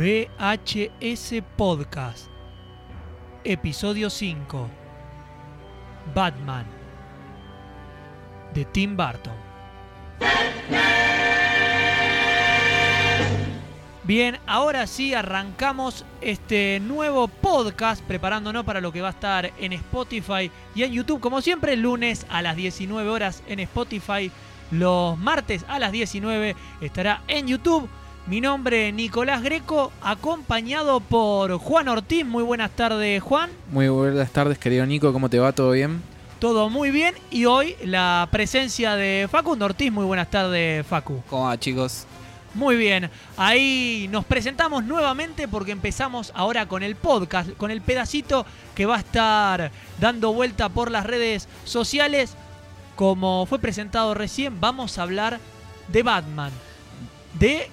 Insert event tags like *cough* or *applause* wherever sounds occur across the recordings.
VHS Podcast, Episodio 5, Batman, de Tim Burton. Bien, ahora sí arrancamos este nuevo podcast preparándonos para lo que va a estar en Spotify y en YouTube. Como siempre, lunes a las 19 horas en Spotify, los martes a las 19 estará en YouTube. Mi nombre es Nicolás Greco, acompañado por Juan Ortiz. Muy buenas tardes, Juan. Muy buenas tardes, querido Nico. ¿Cómo te va? ¿Todo bien? Todo muy bien. Y hoy la presencia de Facundo Ortiz. Muy buenas tardes, Facu. ¿Cómo va, chicos? Muy bien, ahí nos presentamos nuevamente porque empezamos ahora con el podcast, con el pedacito que va a estar dando vuelta por las redes sociales. Como fue presentado recién, vamos a hablar de Batman, de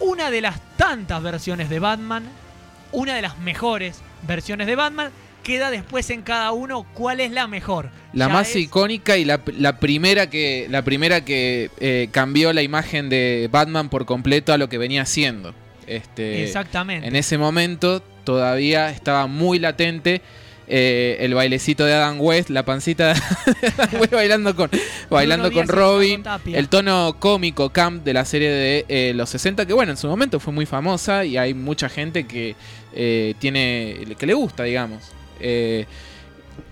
una de las tantas versiones de Batman, una de las mejores versiones de Batman. Queda después en cada uno cuál es la mejor. La Ya más es- icónica y la, la primera que, la primera que eh, cambió la imagen de Batman por completo a lo que venía haciendo. Este, Exactamente. En ese momento todavía estaba muy latente eh, el bailecito de Adam West, la pancita de Adam West bailando con, bailando con Robin. El tono cómico camp de la serie de eh, los 60, que bueno, en su momento fue muy famosa y hay mucha gente que eh, tiene. que le gusta, digamos. Eh,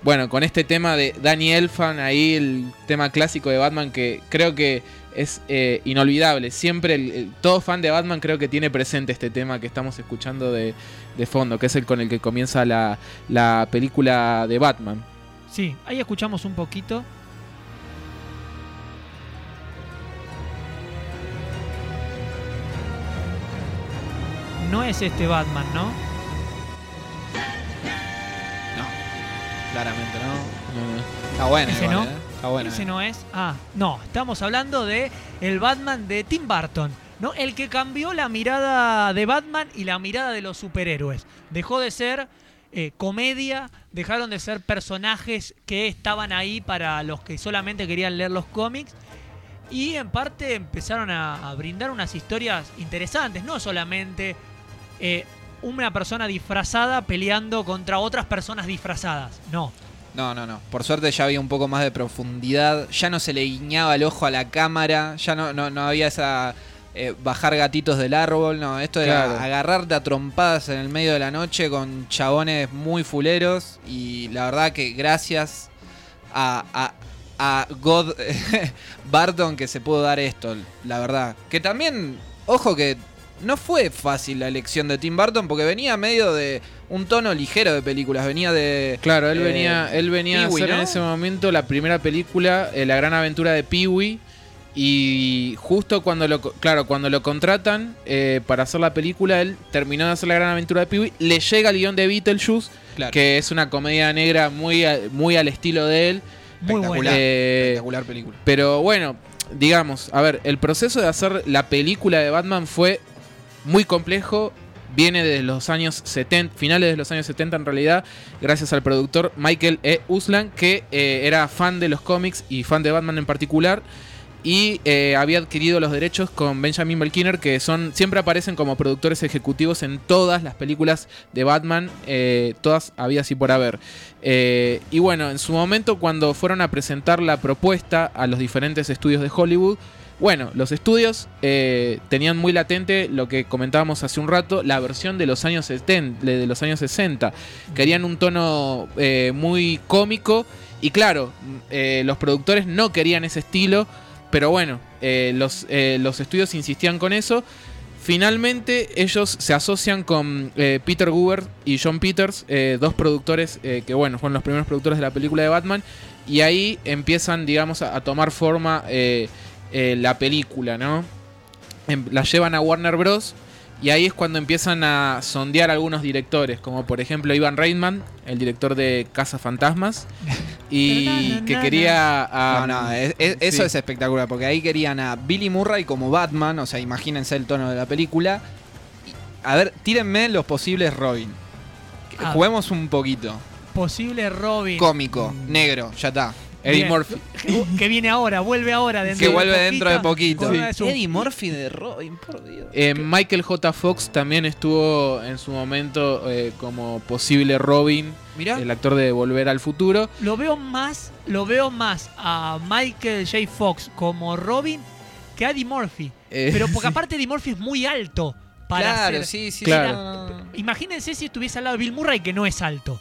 bueno, con este tema de Danny Elfman, ahí el tema clásico de Batman que creo que es eh, inolvidable. Siempre, el- el- todo fan de Batman creo que tiene presente este tema que estamos escuchando de, de fondo, que es el con el que comienza la, la película de Batman. Sí, ahí escuchamos un poquito. No es este Batman, ¿no? No, claramente no. Está bueno, Ese igual, no. ¿eh? Está bueno. Ese eh. no es. Ah, no, estamos hablando de el Batman de Tim Burton, ¿no? El que cambió la mirada de Batman y la mirada de los superhéroes. Dejó de ser eh, comedia, dejaron de ser personajes que estaban ahí para los que solamente querían leer los cómics. Y en parte empezaron a, brindar unas historias interesantes, no solamente eh, una persona disfrazada peleando contra otras personas disfrazadas, no. No, no, no. Por suerte ya había un poco más de profundidad. Ya no se le guiñaba el ojo a la cámara. Ya no, no había esa. Eh, bajar gatitos del árbol. No, esto era agarrarte a trompadas en el medio de la noche con chabones muy fuleros. Y la verdad que gracias a, a, a God *laughs* Barton que se pudo dar esto. La verdad. Que también, ojo que no fue fácil la elección de Tim Burton porque venía medio de un tono ligero de películas. Venía de. Claro, él Eh, venía, él venía a hacer en ese momento la primera película, eh, La Gran Aventura de Pee-wee. Y justo cuando lo, claro, cuando lo contratan eh, para hacer la película, él terminó de hacer La Gran Aventura de Pee-wee, le llega el guion de Beetlejuice, Claro. que es una comedia negra muy, a- muy al estilo de él. Muy Espectacular. buena. Eh, Espectacular película. pero bueno, digamos, a ver, el proceso de hacer la película de Batman fue muy complejo. Viene desde los años 70, finales de los años 70 en realidad, gracias al productor Michael E. Uslan, que eh, era fan de los cómics y fan de Batman en particular. Y eh, había adquirido los derechos con Benjamin Belkiner, que son siempre aparecen como productores ejecutivos en todas las películas de Batman, eh, todas habidas y por haber. Eh, y bueno, en su momento cuando fueron a presentar la propuesta a los diferentes estudios de Hollywood, bueno, los estudios tenían muy latente lo que comentábamos hace un rato, la versión de los años 70, de los años 60. Querían un tono muy cómico y claro, los productores no querían ese estilo, pero bueno, eh, los, eh, los estudios insistían con eso. Finalmente ellos se asocian con eh, Peter Guber y John Peters, dos productores que bueno, fueron los primeros productores de la película de Batman, y ahí empiezan, digamos, a, tomar forma la película, ¿no? Em- la llevan a Warner Bros. Y ahí es cuando empiezan a sondear algunos directores, como por ejemplo Ivan Reitman, el director de Casa Fantasmas, *laughs* y que quería a... no, no, es- es- eso sí. es espectacular, porque ahí querían a Billy Murray como Batman, o sea, imagínense el tono de la película. A ver, tírenme los posibles Robin. Ah. Juguemos un poquito. Posible Robin. Cómico, Mm. negro, ya está. Eddie Bien. Murphy. que viene ahora, vuelve ahora dentro Que de vuelve poquito, dentro de poquito. Eddie Murphy de Robin, por Dios. Eh, Michael J. Fox también estuvo en su momento eh, como posible Robin, Mirá. el actor de Volver al Futuro. Lo veo más, lo veo más a Michael J. Fox como Robin que a Eddie Murphy. Eh, Pero porque *laughs* aparte Eddie Murphy es muy alto para claro, ser- sí, sí. Claro. Imagínense si estuviese al lado de Bill Murray que no es alto.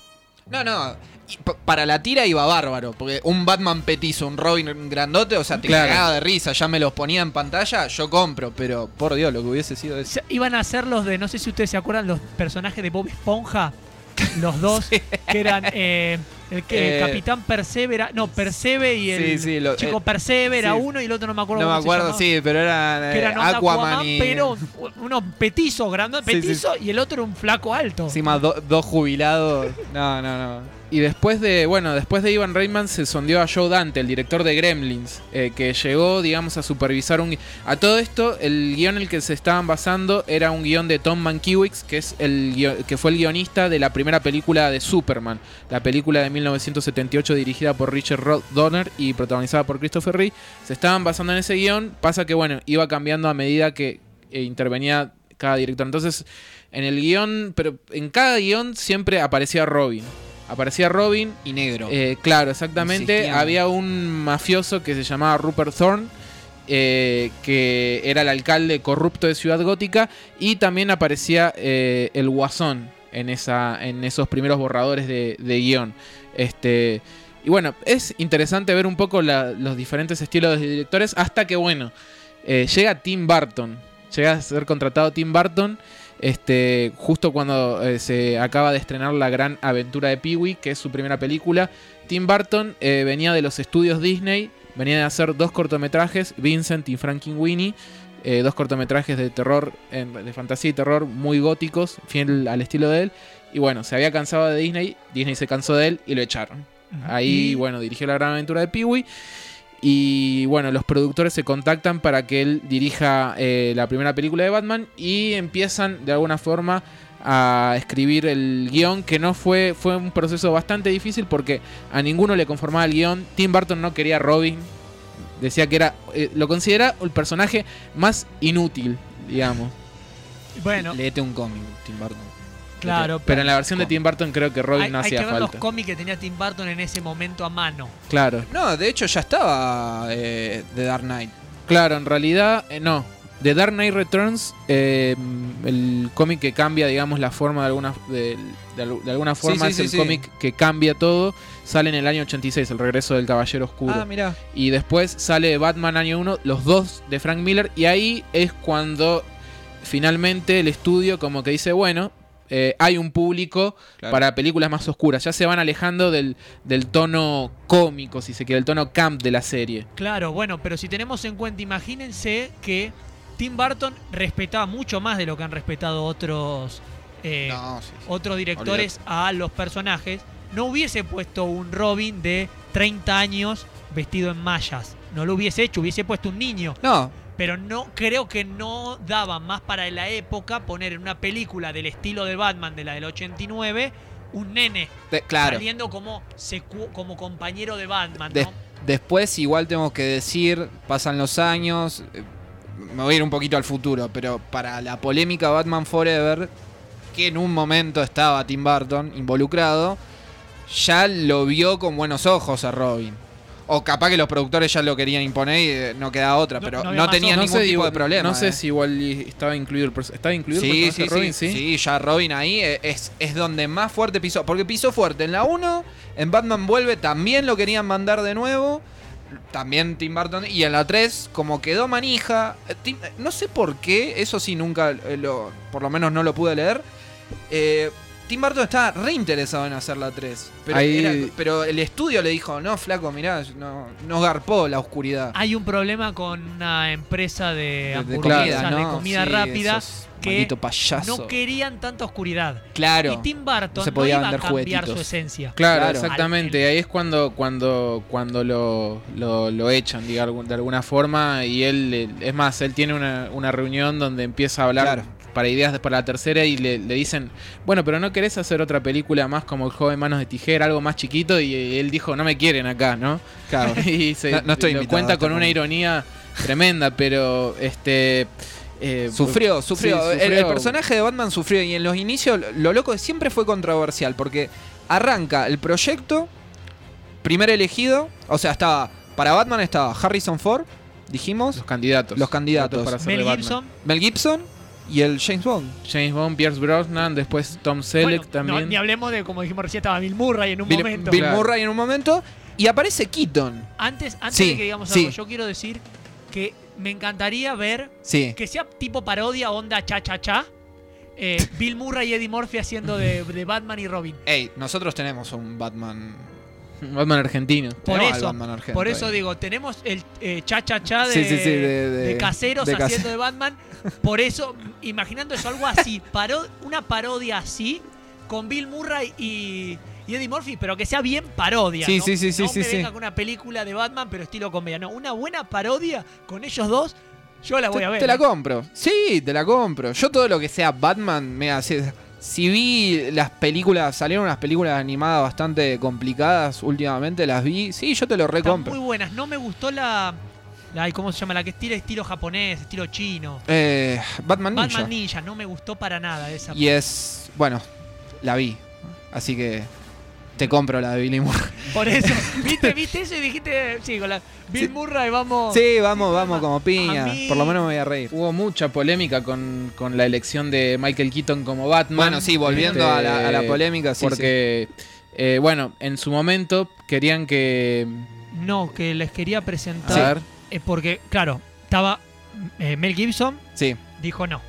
No, no. y Para la tira iba bárbaro. Porque un Batman petizo, un Robin grandote, o sea, te Claro. cagaba de risa. Ya me los ponía en pantalla, yo compro. Pero por Dios, lo que hubiese sido eso. iban a ser los de, no sé si ustedes se acuerdan, los personajes de Bob Esponja. Los dos, *laughs* que eran eh, el que Eh, Capitán Persevera, no, Perseve y el Sí, sí, lo- chico eh, Perseve era sí. uno y el otro no me acuerdo No me cómo se acuerdo, llamaba. sí, pero eran que eh, eran onda Aquaman, Aquaman, y. pero uno petizo, grandote, Sí, sí. petizo, y el otro era un flaco alto. Encima do- dos jubilados. No, no, no. Y después de, bueno, después de Ivan Reitman se sondeó a Joe Dante, el director de Gremlins, eh, que llegó, digamos, a supervisar un... A todo esto, el guion en el que se estaban basando era un guion de Tom Mankiewicz, que, es el guio- que fue el guionista de la primera película de Superman, la película de 1978 dirigida por Richard Donner y protagonizada por Christopher Reeve. Se estaban basando en ese guion, pasa que, bueno, iba cambiando a medida que eh, intervenía cada director. Entonces, en el guion, pero en cada guion siempre aparecía Robin. Aparecía Robin Y negro. eh, claro, exactamente. Insistían. Había un mafioso que se llamaba Rupert Thorne, eh, que era el alcalde corrupto de Ciudad Gótica, y también aparecía eh, el Guasón en, esa, en esos primeros borradores de, de guion. Este, y bueno, es interesante ver un poco la- los diferentes estilos de directores, hasta que, bueno, eh, llega Tim Burton. Llega a ser contratado Tim Burton. Este, justo cuando eh, se acaba de estrenar La Gran Aventura de Pee-wee, que es su primera película, Tim Burton eh, venía de los estudios Disney, venía de hacer dos cortometrajes, Vincent y Frankenweenie, eh, dos cortometrajes de terror, de fantasía y terror muy góticos, fiel al estilo de él. Y bueno, se había cansado de Disney, Disney se cansó de él y lo echaron. Ahí, bueno, dirigió la gran aventura de Pee-wee. Y bueno, los productores se contactan para que él dirija eh, la primera película de Batman y empiezan de alguna forma a escribir el guion, que no fue, fue un proceso bastante difícil porque a ninguno le conformaba el guion. Tim Burton no quería a Robin, decía que era, eh, lo considera el personaje más inútil, digamos. Bueno, Léete un cómic, Tim Burton. Claro. Pero en la versión de. Tim Burton creo que Robin hay, no hay hacía que ver los falta. cómics que tenía Tim Burton en ese momento a mano. Claro. No, de hecho ya estaba eh, The Dark Knight. Claro, en realidad, eh, no. The Dark Knight Returns, eh, el cómic que cambia, digamos, la forma de alguna, de, de al- de alguna forma, sí, es sí, el sí. cómic que cambia todo. Sale en el año 86, El regreso del Caballero Oscuro. Ah, mira. y después sale Batman año 1, los dos de Frank Miller. Y ahí es cuando finalmente el estudio como que dice, bueno, eh, hay un público Claro. para películas más oscuras. Ya se van alejando del, del tono cómico, si se quiere, el tono camp de la serie. Claro, bueno, pero si tenemos en cuenta, imagínense que Tim Burton respetaba mucho más de lo que han respetado otros, eh, No, sí, sí. otros directores a los personajes. No hubiese puesto un Robin de 30 años vestido en mallas. No lo hubiese hecho, hubiese puesto un niño. No, Pero no creo que no daba más para la época poner en una película del estilo de Batman de la del 89 un nene de- claro. saliendo como, secu- como compañero de Batman, ¿no? después igual tengo que decir, pasan los años, eh, me voy a ir un poquito al futuro, pero para la polémica Batman Forever, que en un momento estaba Tim Burton involucrado, ya lo vio con buenos ojos a Robin. O capaz que los productores ya lo querían imponer y eh, no quedaba otra, No- pero no no, había más tenía ojos. ningún sé, tipo igual- de problema. No sé eh. si igual estaba incluido el, ¿estaba incluido el Sí, personaje sí, de Robin, sí, sí. sí, ya Robin ahí es, es donde más fuerte pisó. Porque pisó fuerte en la 1, en Batman Vuelve también lo querían mandar de nuevo. También Tim Burton. Y en la 3, como quedó manija. eh, Tim- no sé por qué, eso sí nunca lo. Por lo menos no lo pude leer. eh, Tim Burton estaba re interesado en hacer la 3. Pero, Ahí- era- pero el estudio le dijo: No, flaco, mirá, no, no garpó la oscuridad. Hay un problema con una empresa de hamburguesas, de comida Sí, rápida, esos que maldito payaso. no querían tanta oscuridad. claro. Y Tim Burton No se no, podía iba a vender cambiar su esencia. Claro, Claro. exactamente. Al- Ahí es cuando cuando cuando lo, lo, lo echan, diga, algún- de alguna forma. Y él, eh, es más, él tiene una, una reunión donde empieza a hablar Claro. Para ideas de- para la tercera y le, le dicen, bueno, pero no querés hacer otra película más como El joven manos de tijera, algo más chiquito, y él dijo, no me quieren acá, ¿no? Claro. *laughs* y se No- no estoy lo cuenta con una ironía tremenda, pero este... eh, Sufrió, sufrió. sí, El- personaje de Batman sufrió y en los inicios lo- lo loco siempre fue controversial porque arranca el proyecto, primer elegido, o sea, estaba para Batman estaba Harrison Ford, dijimos, Los candidatos. Los candidatos. para Mel Batman. Gibson. Mel Gibson y el James Bond. James Bond, Pierce Brosnan, después Tom Selleck Bueno, no, también. ni hablemos de, como dijimos recién, estaba Bill Murray en un Bill, momento. Bill Claro. Murray en un momento y aparece Keaton. Antes, antes Sí, de que digamos sí. algo, yo quiero decir que me encantaría ver Sí. que sea tipo parodia, onda cha cha cha. eh, *laughs* Bill Murray y Eddie Murphy haciendo de, de Batman y Robin. Ey, nosotros tenemos un Batman. Batman argentino. Por tenemos al eso, Batman argento por eso ahí. digo, tenemos el eh, cha cha cha de, Sí, sí, sí, de- de- de caseros de case- haciendo de Batman. Por eso, imaginando eso, algo así, *laughs* paro- una parodia así, con Bill Murray y, y Eddie Murphy, pero que sea bien parodia. Sí, ¿no? sí, sí, sí, No sí, me sí. venga con una película de Batman, pero estilo comedia. No, una buena parodia con ellos dos, yo la voy te, a ver. te la ¿eh? compro. Sí, te la compro. Yo todo lo que sea Batman, me hace. Si vi las películas, salieron unas películas animadas bastante complicadas últimamente, las vi. Sí, yo te lo recompro. muy buenas. No me gustó la, la. ¿Cómo se llama? La que estilo estilo japonés, estilo chino. Eh, Batman Ninja. Batman Ninja, no me gustó para nada esa. Y es. Bueno, la vi. Así que te compro la de Billy Murray. Por eso, *laughs* ¿viste, viste eso y dijiste, sí, con la Bill Sí. Murray, vamos. Sí, vamos, vamos como piña. mí- Por lo menos me voy a reír. Hubo mucha polémica con, con la elección de Michael Keaton como Batman. Bueno, sí, volviendo Este, a, la, a la polémica, sí. porque, eh, bueno, en su momento querían que... No, que les quería A presentar. ver, eh, porque, claro, estaba eh, Mel Gibson, Sí, dijo no.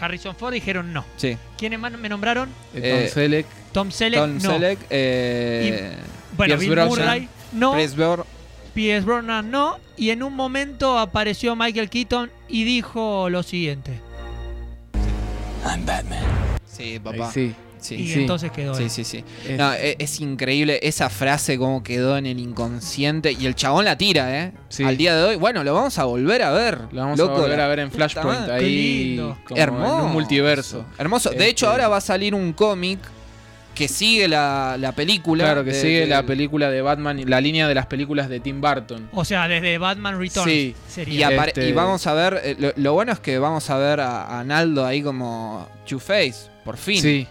Harrison Ford dijeron no. sí. ¿Quiénes más me nombraron? Tom Selleck, Tom Selleck, Tom no. Selleck, eh, Bueno, Pierce Bill Brosnan. Murray, no. Pierce Brosnan, no. Y en un momento apareció Michael Keaton y dijo lo siguiente. Sí, ahí papá. sí. Sí, y sí. entonces quedó. sí, él. sí, sí. Es- No, e- es, increíble esa frase como quedó en el inconsciente y el chabón la tira, ¿eh? Sí. Al día de hoy. Bueno, lo vamos a volver a ver. Lo vamos loco, a volver a ver en Flashpoint, ahí Qué lindo. como en Hermoso. un multiverso. Hermoso. De Este- hecho, ahora va a salir un cómic que sigue la, la película. Claro, que de- sigue de- la película de Batman, la línea de las películas de Tim Burton. O sea, desde Batman Returns Sí. Y, sería. apare- Este- y vamos a ver, eh, lo, lo bueno es que vamos a ver a, a Naldo ahí como Two-Face, por fin. Sí,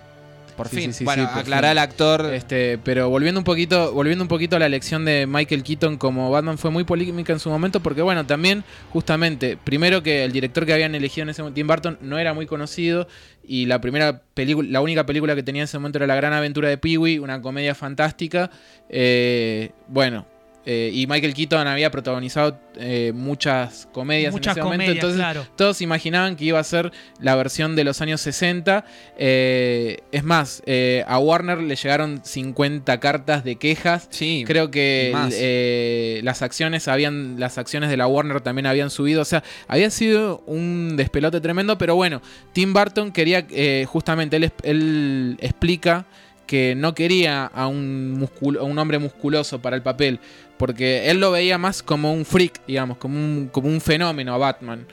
por sí, fin. sí, sí, bueno, aclará al actor. Este, pero volviendo un poquito, volviendo un poquito a la elección de Michael Keaton como Batman fue muy polémica en su momento porque bueno, también justamente, primero que el director que habían elegido en ese momento, Tim Burton, no era muy conocido y la primera película, la única película que tenía en ese momento era La Gran Aventura de Pee-wee, una comedia fantástica. Eh, bueno, eh, y Michael Keaton había protagonizado eh, muchas comedias Muchas en ese momento, entonces claro. todos imaginaban que iba a ser la versión de los años 60. Eh, es más, eh, a Warner le llegaron 50 cartas de quejas. sí. Creo que eh, las acciones habían, las acciones de la Warner también habían subido. O sea, había sido un despelote tremendo. Pero bueno, Tim Burton quería, eh, justamente, él, explica que no quería a un, muscul- a un hombre musculoso para el papel. Porque él lo veía más como un freak, digamos, como un, como un fenómeno a Batman.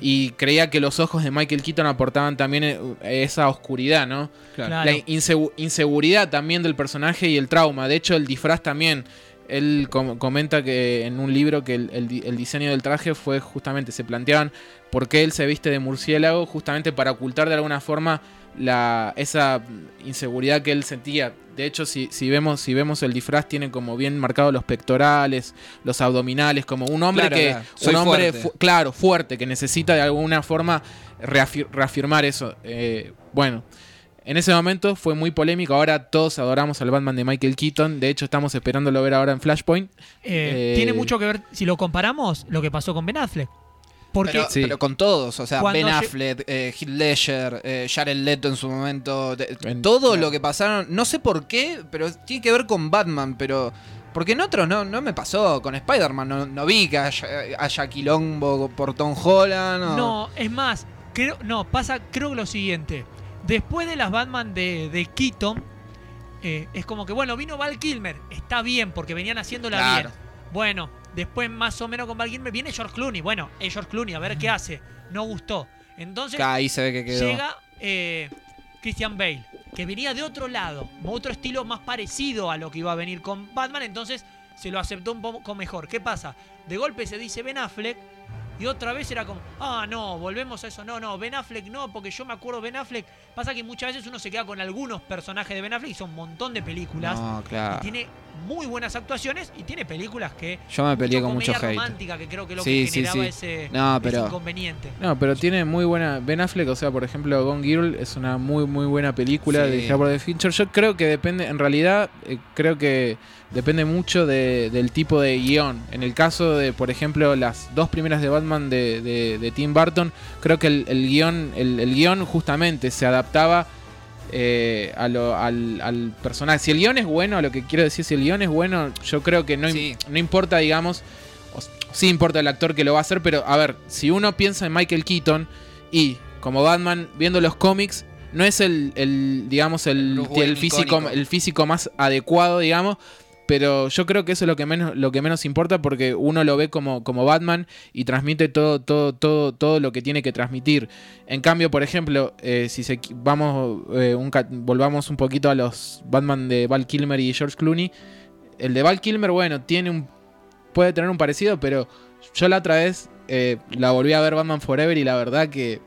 Y creía que los ojos de Michael Keaton aportaban también eh, esa oscuridad, ¿no? Claro. Claro. La insegu- inseguridad también del personaje y el trauma. De hecho, el disfraz también. Él com- comenta que en un libro que el, el di- el diseño del traje fue justamente, se planteaban por qué él se viste de murciélago, justamente para ocultar de alguna forma la, esa inseguridad que él sentía. De hecho, si, si, vemos, si vemos el disfraz, tiene como bien marcados los pectorales, los abdominales, como un hombre Claro, que. claro. Soy Un hombre, fuerte. fu- claro, fuerte, que necesita de alguna forma reafir- reafirmar eso. Eh, bueno, en ese momento fue muy polémico. Ahora todos adoramos al Batman de Michael Keaton. De hecho, estamos esperándolo ver ahora en Flashpoint. Eh, eh, tiene mucho que ver, si lo comparamos, lo que pasó con Ben Affleck. Porque pero, Sí. pero con todos, o sea, Cuando Ben Affleck, eh, Heath Ledger, eh, Jared Leto en su momento, de- todo claro. lo que pasaron, no sé por qué, pero tiene que ver con Batman, pero porque en otros no, no me pasó, con Spider-Man no, no vi que haya, haya quilombo por Tom Holland. o- No, es más, creo, no, pasa, creo que lo siguiente. Después de las Batman de, de Keaton, eh, es como que, bueno, vino Val Kilmer, está bien, porque venían haciéndola Claro. bien. Bueno, después más o menos con Val Kilmer viene George Clooney. Bueno, es George Clooney, a ver qué hace. No gustó. Entonces ahí se ve que quedó. llega eh, Christian Bale, que venía de otro lado, otro estilo más parecido a lo que iba a venir con Batman, entonces se lo aceptó un poco mejor. ¿Qué pasa? De golpe se dice Ben Affleck y otra vez era como, ah, no, volvemos a eso, no, no, Ben Affleck no, porque yo me acuerdo Ben Affleck. Pasa que muchas veces uno se queda con algunos personajes de Ben Affleck y son un montón de películas. No, Y claro. tiene muy buenas actuaciones y tiene películas que. Yo me peleé con mucho hate. romántica, que creo que es lo Sí, que sí, generaba sí. ese, No, ese pero- inconveniente. No, pero tiene muy buena. Ben Affleck, o sea, por ejemplo, Gone Girl es una muy, muy buena película Sí. de Howard Fincher. Yo creo que depende, en realidad, eh, creo que depende mucho de- del tipo de guion. En el caso de, por ejemplo, las dos primeras de Batman de, de- de Tim Burton, creo que el, el guion, el, el guion justamente se adaptaba. Eh, a lo- al, al personaje. Si el guion es bueno, lo que quiero decir, si el guion es bueno, yo creo que no, Sí. no importa, digamos, o sí importa el actor que lo va a hacer, pero a ver, si uno piensa en Michael Keaton y como Batman viendo los cómics, no es el, el, digamos, el, el físico, icónico. el físico más adecuado, digamos. Pero yo creo que eso es lo que menos, lo que menos importa porque uno lo ve como, como Batman y transmite todo, todo, todo, todo lo que tiene que transmitir. En cambio, por ejemplo, eh, si se, vamos, eh, un volvamos un poquito a los Batman de Val Kilmer y George Clooney. El de Val Kilmer, bueno, tiene un. puede tener un parecido, pero yo la otra vez eh, la volví a ver Batman Forever y la verdad que.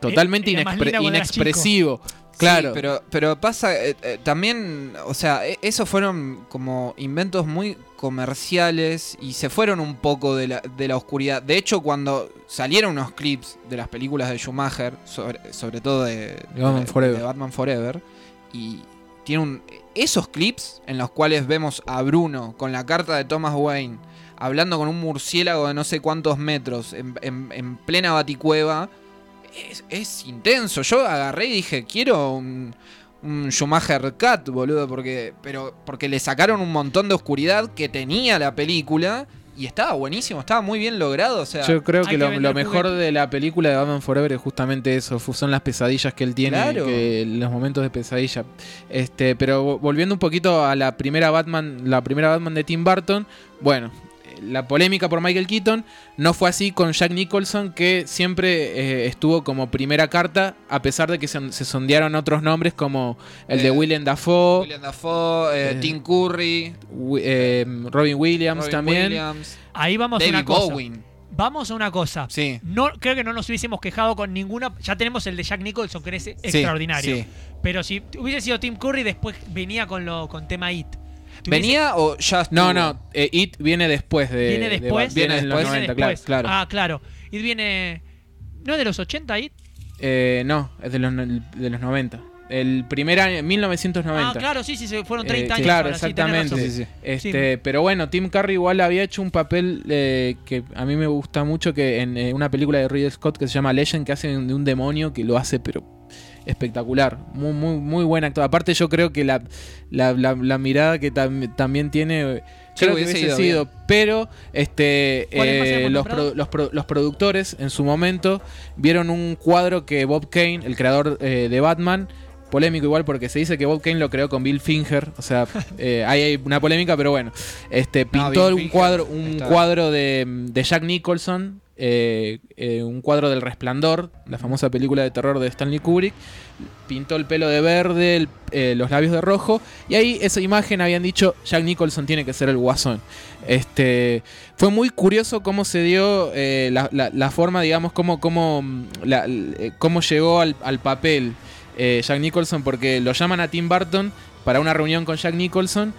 Totalmente era más inexpre- inexpresivo. Claro. Sí, pero, pero pasa, eh, eh, también, o sea, e- esos fueron como inventos muy comerciales y se fueron un poco de la, de la oscuridad. De hecho, cuando salieron unos clips de las películas de Schumacher, sobre, sobre todo de, De Batman Forever. de Batman Forever, y tiene un, esos clips en los cuales vemos a Bruno con la carta de Thomas Wayne hablando con un murciélago de no sé cuántos metros en, en- en plena baticueva, es, es intenso. Yo agarré y dije, quiero un, un Schumacher Cut, boludo, porque, pero, porque le sacaron un montón de oscuridad que tenía la película y estaba buenísimo, estaba muy bien logrado. O sea, Yo creo que que lo, mejor de la película de Batman Forever es justamente eso, son las pesadillas que él tiene, Claro. que los momentos de pesadilla. Este, pero vo- volviendo un poquito a la primera Batman, la primera Batman de Tim Burton, bueno, la polémica por Michael Keaton no fue así con Jack Nicholson, que siempre eh, estuvo como primera carta, a pesar de que se, se sondearon otros nombres como el de Eh, Willem Dafoe, William Dafoe, eh, Eh, Tim Curry, eh, Robin Williams Robin también. Williams, Ahí vamos a una cosa. Bowen. Vamos a una cosa. Sí. No, creo que no nos hubiésemos quejado con ninguna. Ya tenemos el de Jack Nicholson, que es Sí, extraordinario. sí. Pero si hubiese sido Tim Curry, después venía con lo con tema It. ¿Venía o ya estuvo? No, no, eh, It viene después de. Viene de después. Bat- viene Viene 90, después. claro. claro. Ah, claro. It viene. ¿No es de los 80 It? Eh, no, es de los, de los 90. El primer año, 1990. Ah, claro, sí, sí, se fueron 30 Eh, años. claro, ahora, sí, exactamente. razón. Sí, sí. Este, Pero bueno, Tim Curry igual había hecho un papel eh, que a mí me gusta mucho que en eh, una película de Ridley Scott que se llama Legend, que hace de un demonio que lo hace, pero espectacular. Muy, muy, muy buen actor. Aparte, yo creo que la, la, la- la mirada que tam- también tiene. eh, Sí, Creo que hubiese hubiese ido sido, pero este ¿Cuál es más eh, los, pro- los, pro- los productores en su momento vieron un cuadro que Bob Kane, el creador eh, de Batman, polémico igual porque se dice que Bob Kane lo creó con Bill Finger, o sea, *laughs* eh, ahí hay una polémica, pero bueno, este pintó un Finger cuadro, un cuadro de, de Jack Nicholson, eh, eh, un cuadro del Resplandor, la famosa película de terror de Stanley Kubrick, pintó el pelo de verde, eh, los labios de rojo, y ahí esa imagen habían dicho Jack Nicholson tiene que ser el guasón. Este, fue muy curioso cómo se dio la, la- forma, digamos, cómo, cómo, mm, cómo llegó al, al papel Jack Nicholson, porque lo llaman a Tim Burton para una reunión con Jack Nicholson,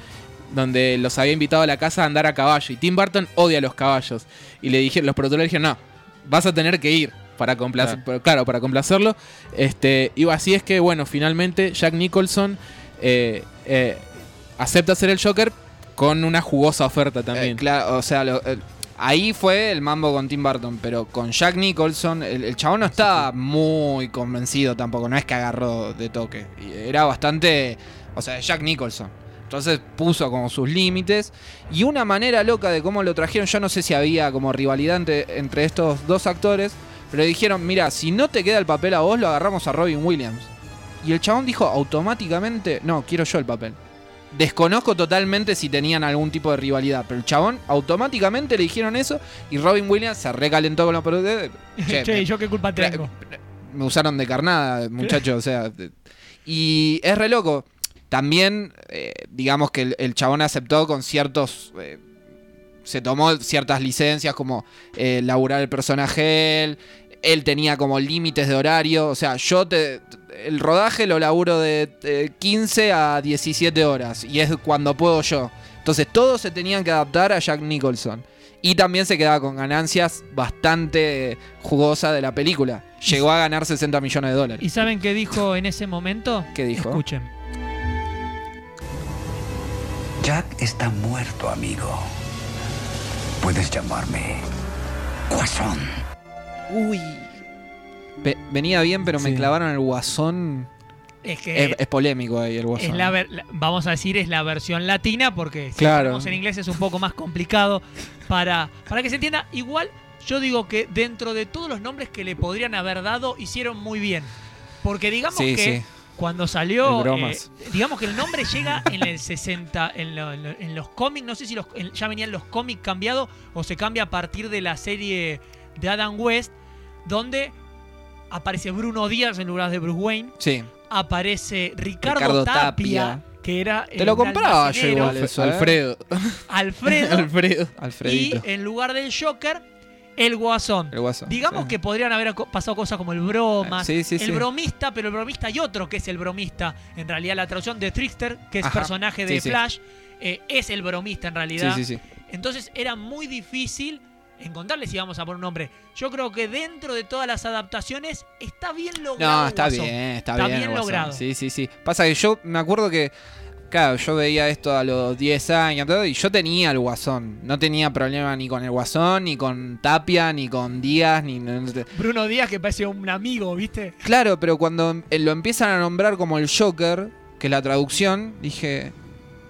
donde los había invitado a la casa a andar a caballo, y Tim Burton odia los caballos, y le dijeron, los productores le dijeron, no, vas a tener que ir para complacer, Claro. claro. para complacerlo. Este, y así es que, bueno, finalmente Jack Nicholson eh, eh, acepta ser el Joker con una jugosa oferta también. Eh, claro, o sea, lo- ahí fue el mambo con Tim Burton, pero con Jack Nicholson, el, el chabón no estaba muy convencido tampoco, no es que agarró de toque. Era bastante, o sea, Jack Nicholson. Entonces puso como sus límites. Y una manera loca de cómo lo trajeron, yo no sé si había como rivalidad entre, entre estos dos actores, pero dijeron, mira, si no te queda el papel a vos, lo agarramos a Robin Williams. Y el chabón dijo automáticamente, no, quiero yo el papel. Desconozco totalmente si tenían algún tipo de rivalidad, pero el chabón automáticamente le dijeron eso y Robin Williams se recalentó con los productores. *laughs* Che, Che, me- ¿yo qué culpa tengo? me usaron de carnada, muchachos, o sea. Y es re loco. También, eh, digamos que el, el chabón aceptó con ciertos. eh, se tomó ciertas licencias, como eh, laburar el personaje él. Él tenía como límites de horario. O sea, yo te. El rodaje lo laburo de eh, 15 a 17 horas. Y es cuando puedo yo. Entonces todos se tenían que adaptar a Jack Nicholson. Y también se quedaba con ganancias bastante jugosas de la película. Llegó a ganar 60 millones de dólares. ¿Y saben qué dijo en ese momento? ¿Qué dijo? Escuchen. Jack está muerto, amigo. Puedes llamarme Guasón. Uy. Ve- venía bien, pero me clavaron el guasón. Es que Es, es polémico ahí el guasón. es la, ver- la- vamos a decir, es la versión latina, porque si Claro. en inglés es un poco más complicado para, para que se entienda. Igual, yo digo que dentro de todos los nombres que le podrían haber dado, hicieron muy bien. Porque digamos Sí, que sí. Cuando salió, eh, digamos que el nombre llega en el 60, en, lo- en lo- en los cómics, no sé si los, en- ya venían los cómics cambiados o se cambia a partir de la serie de Adam West, donde aparece Bruno Díaz en lugar de Bruce Wayne Sí. aparece Ricardo, Ricardo Tapia, Tapia. que era Te lo compraba yo igual. eso, ¿eh? Alfredo. *laughs* Alfredo Alfredo. y en lugar del Joker el Guasón. el guasón. Digamos sí. que podrían haber pasado cosas como el bromas, Sí, sí, el bromista, pero el bromista hay otro que es el bromista. En realidad la traducción de Trickster, que es Ajá, personaje de. Flash, eh, es el bromista en realidad. Sí, sí, sí. Entonces era muy difícil encontrarle si vamos a poner un nombre. Yo creo que dentro de todas las adaptaciones está bien logrado. No, está Guasón. bien, está, Está bien. logrado. Sí, sí, sí. Pasa que yo me acuerdo que. Claro, yo veía esto a los 10 años todo, y yo tenía el guasón. No tenía problema ni con el guasón, ni con Tapia, ni con Díaz, ni. Bruno Díaz que parece un amigo, ¿viste? Claro, pero cuando eh, lo empiezan a nombrar como el Joker, que es la traducción, dije,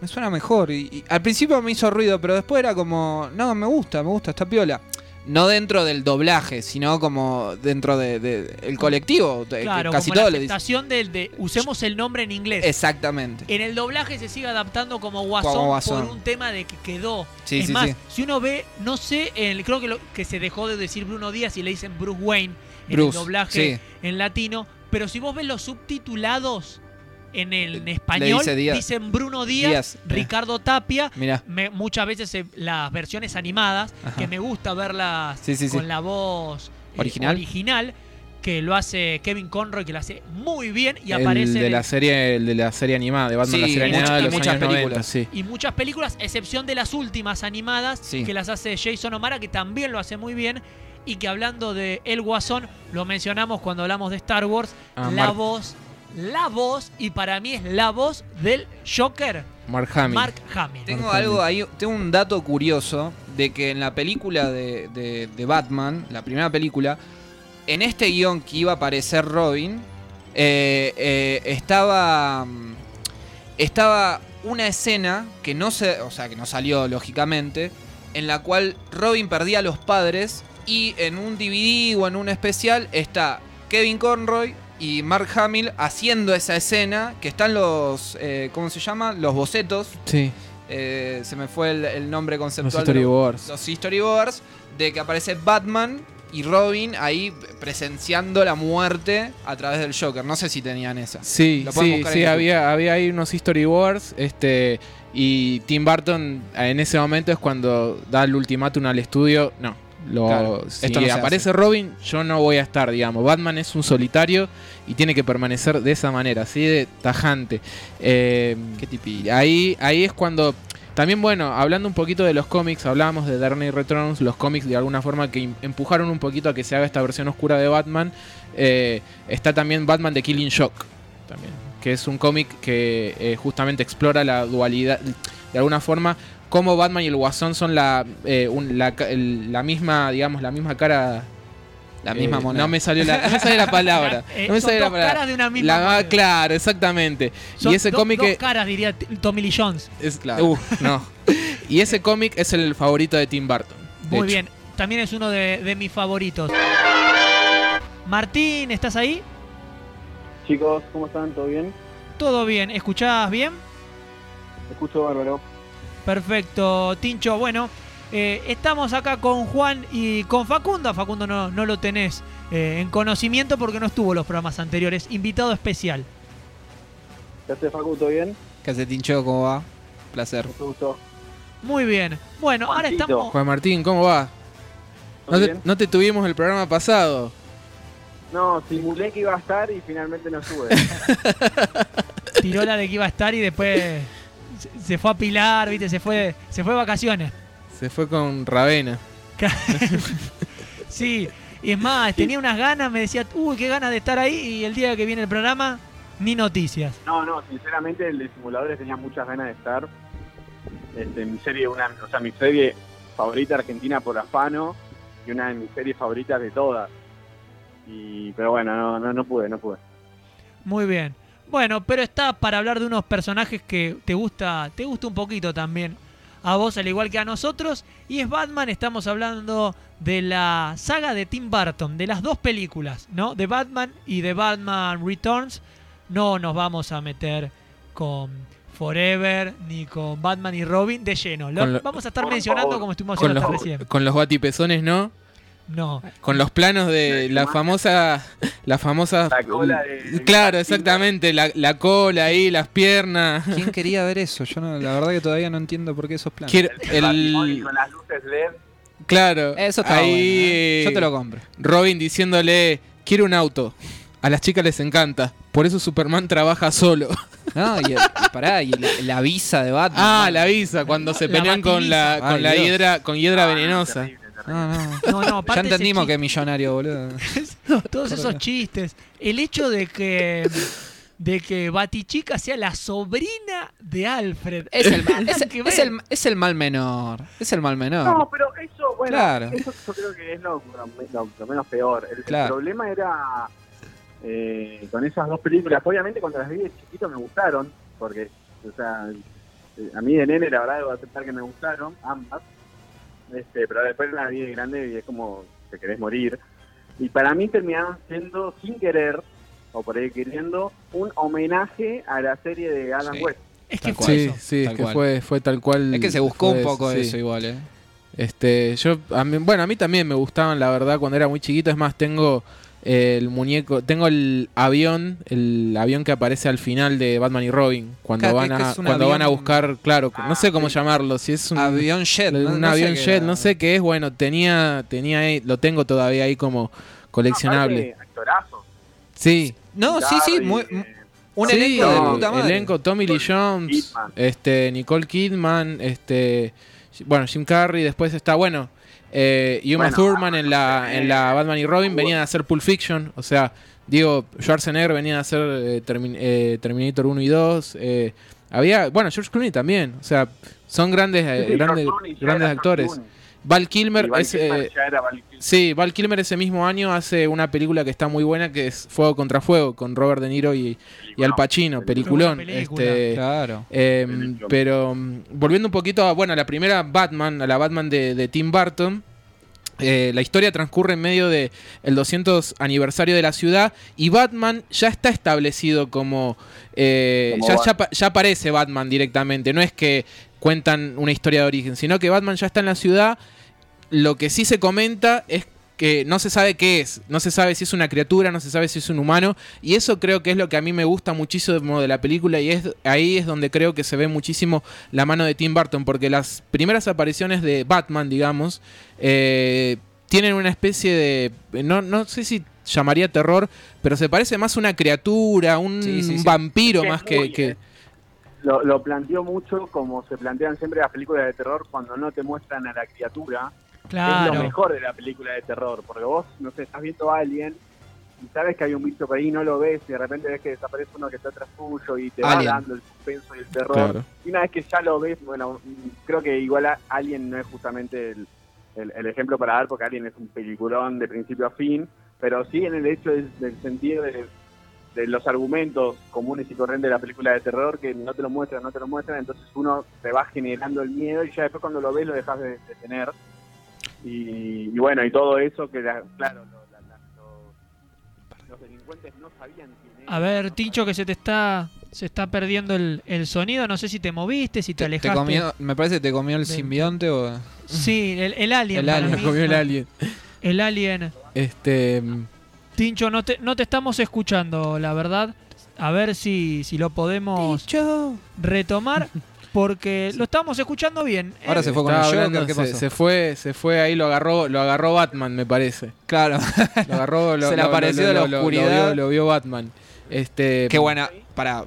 me suena mejor. Y, y al principio me hizo ruido, pero después era como, no, me gusta, me gusta, está piola. No dentro del doblaje, sino como dentro del de, de- el colectivo. que Claro, casi como todo la aceptación del de usemos el nombre en inglés. Exactamente. En el doblaje se sigue adaptando como guasón, Como Guasón. por un tema de que quedó. Sí, es sí, más, sí. si uno ve, no sé, en el- creo que, lo- que se dejó de decir Bruno Díaz y le dicen Bruce Wayne en Bruce, el doblaje en latino. Pero si vos ves los subtitulados en el en español, dice dicen Bruno Díaz, Díaz. Ricardo Tapia. Me- muchas veces eh, las versiones animadas, Ajá. que me gusta verlas Sí, sí, sí. con la voz eh, Original. original, que lo hace Kevin Conroy, que lo hace muy bien y el aparece de en la serie, el de la serie animada, de Batman, la serie muchas- animada de y muchas años 90, películas. sí. y muchas películas, excepción de las últimas animadas, que las hace Jason O'Mara, que también lo hace muy bien. Y que hablando de El Guasón, lo mencionamos cuando hablamos de Star Wars, Ah, la voz, la voz, y para mí es la voz del Joker, Mark Hamill. Mark Hamill. Tengo Mark algo Hamill. ahí, tengo un dato curioso de que en la película de, de- de Batman, la primera película, en este guion que iba a aparecer Robin, eh, eh, estaba mm, estaba una escena que no se, o sea, que no salió lógicamente, en la cual Robin perdía a los padres y en un DVD o en un especial está Kevin Conroy y Mark Hamill haciendo esa escena que están los, eh, ¿cómo se llama? Los bocetos Sí, eh, se me fue el, el nombre los conceptual. de lo- storyboards. los storyboards de que aparece Batman y Robin ahí presenciando la muerte a través del Joker. No sé si tenían esa. Sí, sí, sí, había, había ahí unos storyboards, este, y Tim Burton en ese momento es cuando da el ultimátum al estudio, no, lo, Claro, si esto no se aparece. Robin, yo no voy a estar, digamos, Batman es un solitario y tiene que permanecer de esa manera, así de tajante. Eh, Qué tipi. ahí, ahí es cuando. También, bueno, hablando un poquito de los cómics, hablábamos de Dark Knight Returns, los cómics de alguna forma que empujaron un poquito a que se haga esta versión oscura de Batman. Eh, está también Batman de Killing Shock, también, que es un cómic que eh, justamente explora la dualidad, de alguna forma, cómo Batman y el Guasón son la, eh, un- la, ca- el- la misma, digamos, la misma cara. La misma eh, moneda. No me salió la, no me sale la palabra. *laughs* Eh, no me son sale la dos palabra. caras de una misma La- moneda. claro, exactamente. Son y ese do- cómic dos caras, diría Tommy Lee Jones. es, Claro. Uf, *laughs* no. Y ese cómic es el favorito de Tim Burton. de Muy hecho. bien. También es uno de, de mis favoritos. Martín, ¿estás ahí? Chicos, ¿cómo están? ¿Todo bien? Todo bien. ¿Escuchás bien? escucho bárbaro. Perfecto, Tincho. Bueno, eh, estamos acá con Juan y con Facundo. Facundo no, no lo tenés eh, en conocimiento porque no estuvo en los programas anteriores. Invitado especial. ¿Qué haces, Facu? ¿Todo bien? ¿Qué hace Tincho? ¿Cómo va? Placer. Mucho gusto. Muy bien. Bueno, ahora estamos. Juan Martín, ¿cómo va? ¿Todo No te, no te tuvimos el programa pasado. No, simulé que iba a estar y finalmente no estuve. *laughs* Tiró la de que iba a estar y después se- fue a pilar, ¿viste? Se fue, se fue de vacaciones. Se fue con Ravena. *laughs* sí, y es más, tenía unas ganas, me decía, uy, qué ganas de estar ahí. Y el día que viene el programa, ni noticias. No, no, sinceramente el de simuladores tenía muchas ganas de estar. Este, mi serie, una, o sea, mi serie favorita argentina por afano y una de mis series favoritas de todas. Y, pero bueno, no, no, no pude, no pude. Muy bien. Bueno, pero está para hablar de unos personajes que te gusta, te gusta un poquito también. A vos, al igual que a nosotros. Y es Batman, estamos hablando de la saga de Tim Burton, de las dos películas, ¿no? De Batman y de Batman Returns. No nos vamos a meter con Forever ni con Batman y Robin de lleno. Lo- vamos a estar mencionando favor. como estuvimos Con haciendo hasta recién. con los batipezones, ¿no? No. Con los planos de la famosa. La famosa. La cola de- de- *laughs* Claro, exactamente. La, la cola ahí, las piernas. ¿Quién quería ver eso? Yo no, la verdad que todavía no entiendo por qué esos. Quiero- el el, con las luces LED. claro. Eso está ahí, bueno. ¿eh? Yo te lo compro. Robin diciéndole: Quiero un auto. A las chicas les encanta. Por eso Superman trabaja solo. *laughs* No, y, y pará, y la, la visa de Batman. Ah, la avisa, cuando se pelean con la, con Ay, la Dios. hiedra, con hiedra Ah, no, venenosa. terrible. No, no. No, no, Ya entendimos que es millonario, boludo. *laughs* Todos esos chistes. El hecho de que de que Batichica sea la sobrina de Alfred. Es el, mal- es, Que es el, es el mal menor. Es el mal menor. No, pero eso, bueno, Claro. eso yo creo que es lo, lo- lo menos peor. El, problema era eh, con esas dos películas. Obviamente cuando las vi de chiquito me gustaron, porque, o sea, eh, a mí de nene la verdad debo aceptar que me gustaron, ambas. Este, pero después las vi de grande y es como te querés morir. Y para mí terminaron siendo, sin querer, o por ahí queriendo, un homenaje a la serie de Sí. West. Es que fue. Sí, eso. sí, es Tal que cual. fue, fue tal cual. Es que se buscó fue un poco sí. eso igual, ¿eh? Este, yo, a mí, bueno, a mí también me gustaban, la verdad, cuando era muy chiquito. Es más, tengo el muñeco, tengo el avión, el avión que aparece al final de Batman y Robin, cuando Claro, van a, cuando van a buscar, claro, no sé cómo sí. llamarlo, si es un, Avión jet. un no- avión qué jet, era. no sé qué es. Bueno, tenía, tenía, ahí- lo tengo todavía ahí como coleccionable. Aparte, actorazo. Sí, No, sí, sí. Muy- eh, un Sí, elenco de no, puta madre. elenco Tommy Lee Jones, Kidman. este Nicole Kidman, este bueno, Jim Carrey, después está bueno, eh, y Uma Bueno, Thurman en la en la Batman y Robin venían a hacer Pulp Fiction, o sea, digo, Schwarzenegger venía a hacer eh, Termin- eh, Terminator 1 y 2, eh, había, bueno, George Clooney también, o sea, son grandes Sí, sí, grandes grandes actores. Clooney. Val Kilmer Y Val es Kilmer eh, ya era Val Kilmer. Sí, Val Kilmer ese mismo año hace una película que está muy buena que es Fuego contra Fuego con Robert De Niro y, y Al Pacino, peliculón. Este, Claro. eh, Película. pero mm, volviendo un poquito a, bueno, a la primera Batman, a la Batman de, de Tim Burton. eh, la historia transcurre en medio de el 200 aniversario de la ciudad y Batman ya está establecido como, eh, Como ya, Bat- ya, pa- ya aparece Batman directamente, no es que cuentan una historia de origen, sino que Batman ya está en la ciudad. Lo que sí se comenta es que no se sabe qué es, no se sabe si es una criatura, no se sabe si es un humano, y eso creo que es lo que a mí me gusta muchísimo de la película, y es ahí es donde creo que se ve muchísimo la mano de Tim Burton, porque las primeras apariciones de Batman, digamos, eh, tienen una especie de, no, no sé si llamaría terror, pero se parece más a una criatura, un Sí, sí, sí. vampiro más que- eh, Lo, lo planteó mucho como se plantean siempre las películas de terror cuando no te muestran a la criatura. Es lo Claro. mejor de la película de terror, porque vos, no sé, estás viendo a alguien y sabes que hay un bicho por ahí, no lo ves y de repente ves que desaparece uno que está atrás tuyo y te Alien. va dando el suspenso y el terror. Claro. Y una vez que ya lo ves, bueno, creo que igual a Alien no es justamente el, el- el ejemplo para dar, porque Alien es un peliculón de principio a fin, pero sí en el hecho del, del sentido de, de los argumentos comunes y corrientes de la película de terror, que no te lo muestran, no te lo muestran, entonces uno te va generando el miedo y ya después cuando lo ves lo dejas de, de tener. Y, y bueno, y todo eso que, la- claro, lo- la- la- lo- los delincuentes no sabían quién era. A ver, no Tincho, que se te está se está perdiendo el, el sonido. No sé si te moviste, si te, Te, te alejaste. comió, me parece que te comió el simbionte o... Sí, el, el alien. El alien, comió el alien. El alien. Este. Tincho, no te, no te estamos escuchando, la verdad. A ver si, si lo podemos retomar. *laughs* Porque lo estamos escuchando bien. ¿eh? Ahora se fue con el Joker, hablando, ¿qué se, pasó? se fue, se fue ahí, lo agarró, lo agarró Batman, me parece. Claro, *laughs* Lo agarró, lo, Se le lo- apareció lo- de la lo- lo- oscuridad. Lo vio, lo vio Batman. Este, qué buena, para,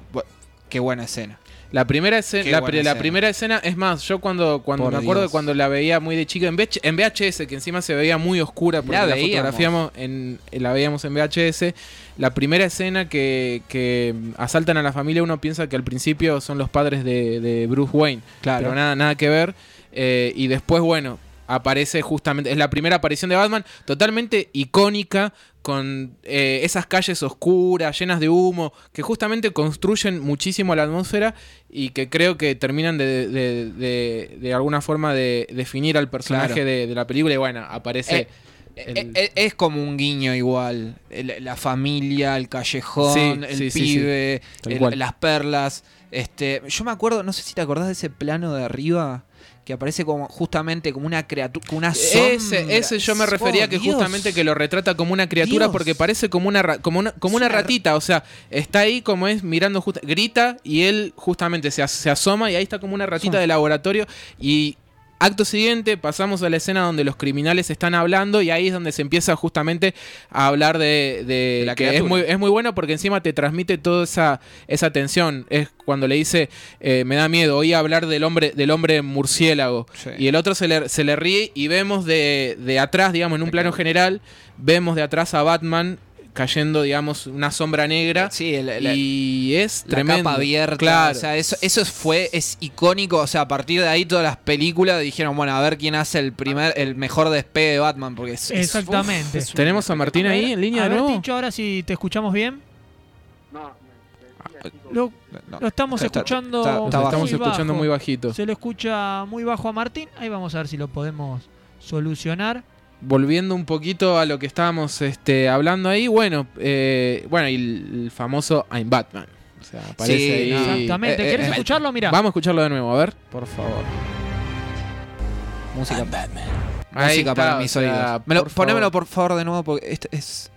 qué buena escena. La primera escena, la, la escena. primera escena, es más, yo cuando, cuando Por me acuerdo Dios. de cuando la veía muy de chica en, VH en VHS, que encima se veía muy oscura porque La la, veíamos. fotografiamos en, la veíamos en VHS, la primera escena que, que asaltan a la familia, uno piensa que al principio son los padres de, de Bruce Wayne, Claro. pero nada, nada que ver. eh, y después, bueno, aparece justamente, es la primera aparición de Batman, totalmente icónica, con eh, esas calles oscuras, llenas de humo, que justamente construyen muchísimo la atmósfera y que creo que terminan de, de- de- de alguna forma de definir al personaje Claro. de, la película y bueno, aparece... Eh, el- Eh, Es como un guiño igual. El- la familia, el callejón, Sí, el sí, sí, sí. pibe, el- las perlas. Este, yo me acuerdo, no sé si te acordás de ese plano de arriba que aparece como justamente como una criatura, como una sombra. Ese, ese yo me Oh, refería que Dios. justamente que lo retrata como una criatura Dios. porque parece como una ra- como una, como una una ra- ratita, o sea, está ahí como es mirando grita y él justamente se, as- se asoma y ahí está como una ratita de laboratorio y acto siguiente pasamos a la escena donde los criminales están hablando y ahí es donde se empieza justamente a hablar de, de- la que es muy, es muy bueno porque encima te transmite toda esa, esa tensión. Es cuando le dice, eh, me da miedo, oí hablar del hombre, del hombre murciélago. Sí. Y el otro se le, se le ríe y vemos de, de atrás, digamos, en un plano general, vemos de atrás a Batman cayendo, digamos, una sombra negra. Sí, el- el- y es la tremendo. capa abierta. Claro. O sea, eso, eso fue, es icónico. O sea, a partir de ahí todas las películas dijeron, bueno, a ver quién hace el primer, el mejor despegue de Batman. Porque es, es- Exactamente. uf, es un- Tenemos a Martín A ver, ahí en línea a de ver, nuevo. Tincho, ahora si te escuchamos bien. No, Lo, no. lo estamos Está- escuchando. está- está estamos escuchando bajo. muy bajito. Se lo escucha muy bajo a Martín. Ahí vamos a ver si lo podemos solucionar. Volviendo un poquito a lo que estábamos este, hablando ahí, bueno, eh, bueno, y el, famoso I'm Batman. O sea, aparece Sí, ahí. Exactamente. eh, ¿Querés eh, escucharlo? Mira. Vamos a escucharlo de nuevo, a ver, por favor. música, Ahí música está, para mis sea, oídos. Me lo- por ponémelo favor. por favor de nuevo porque este es.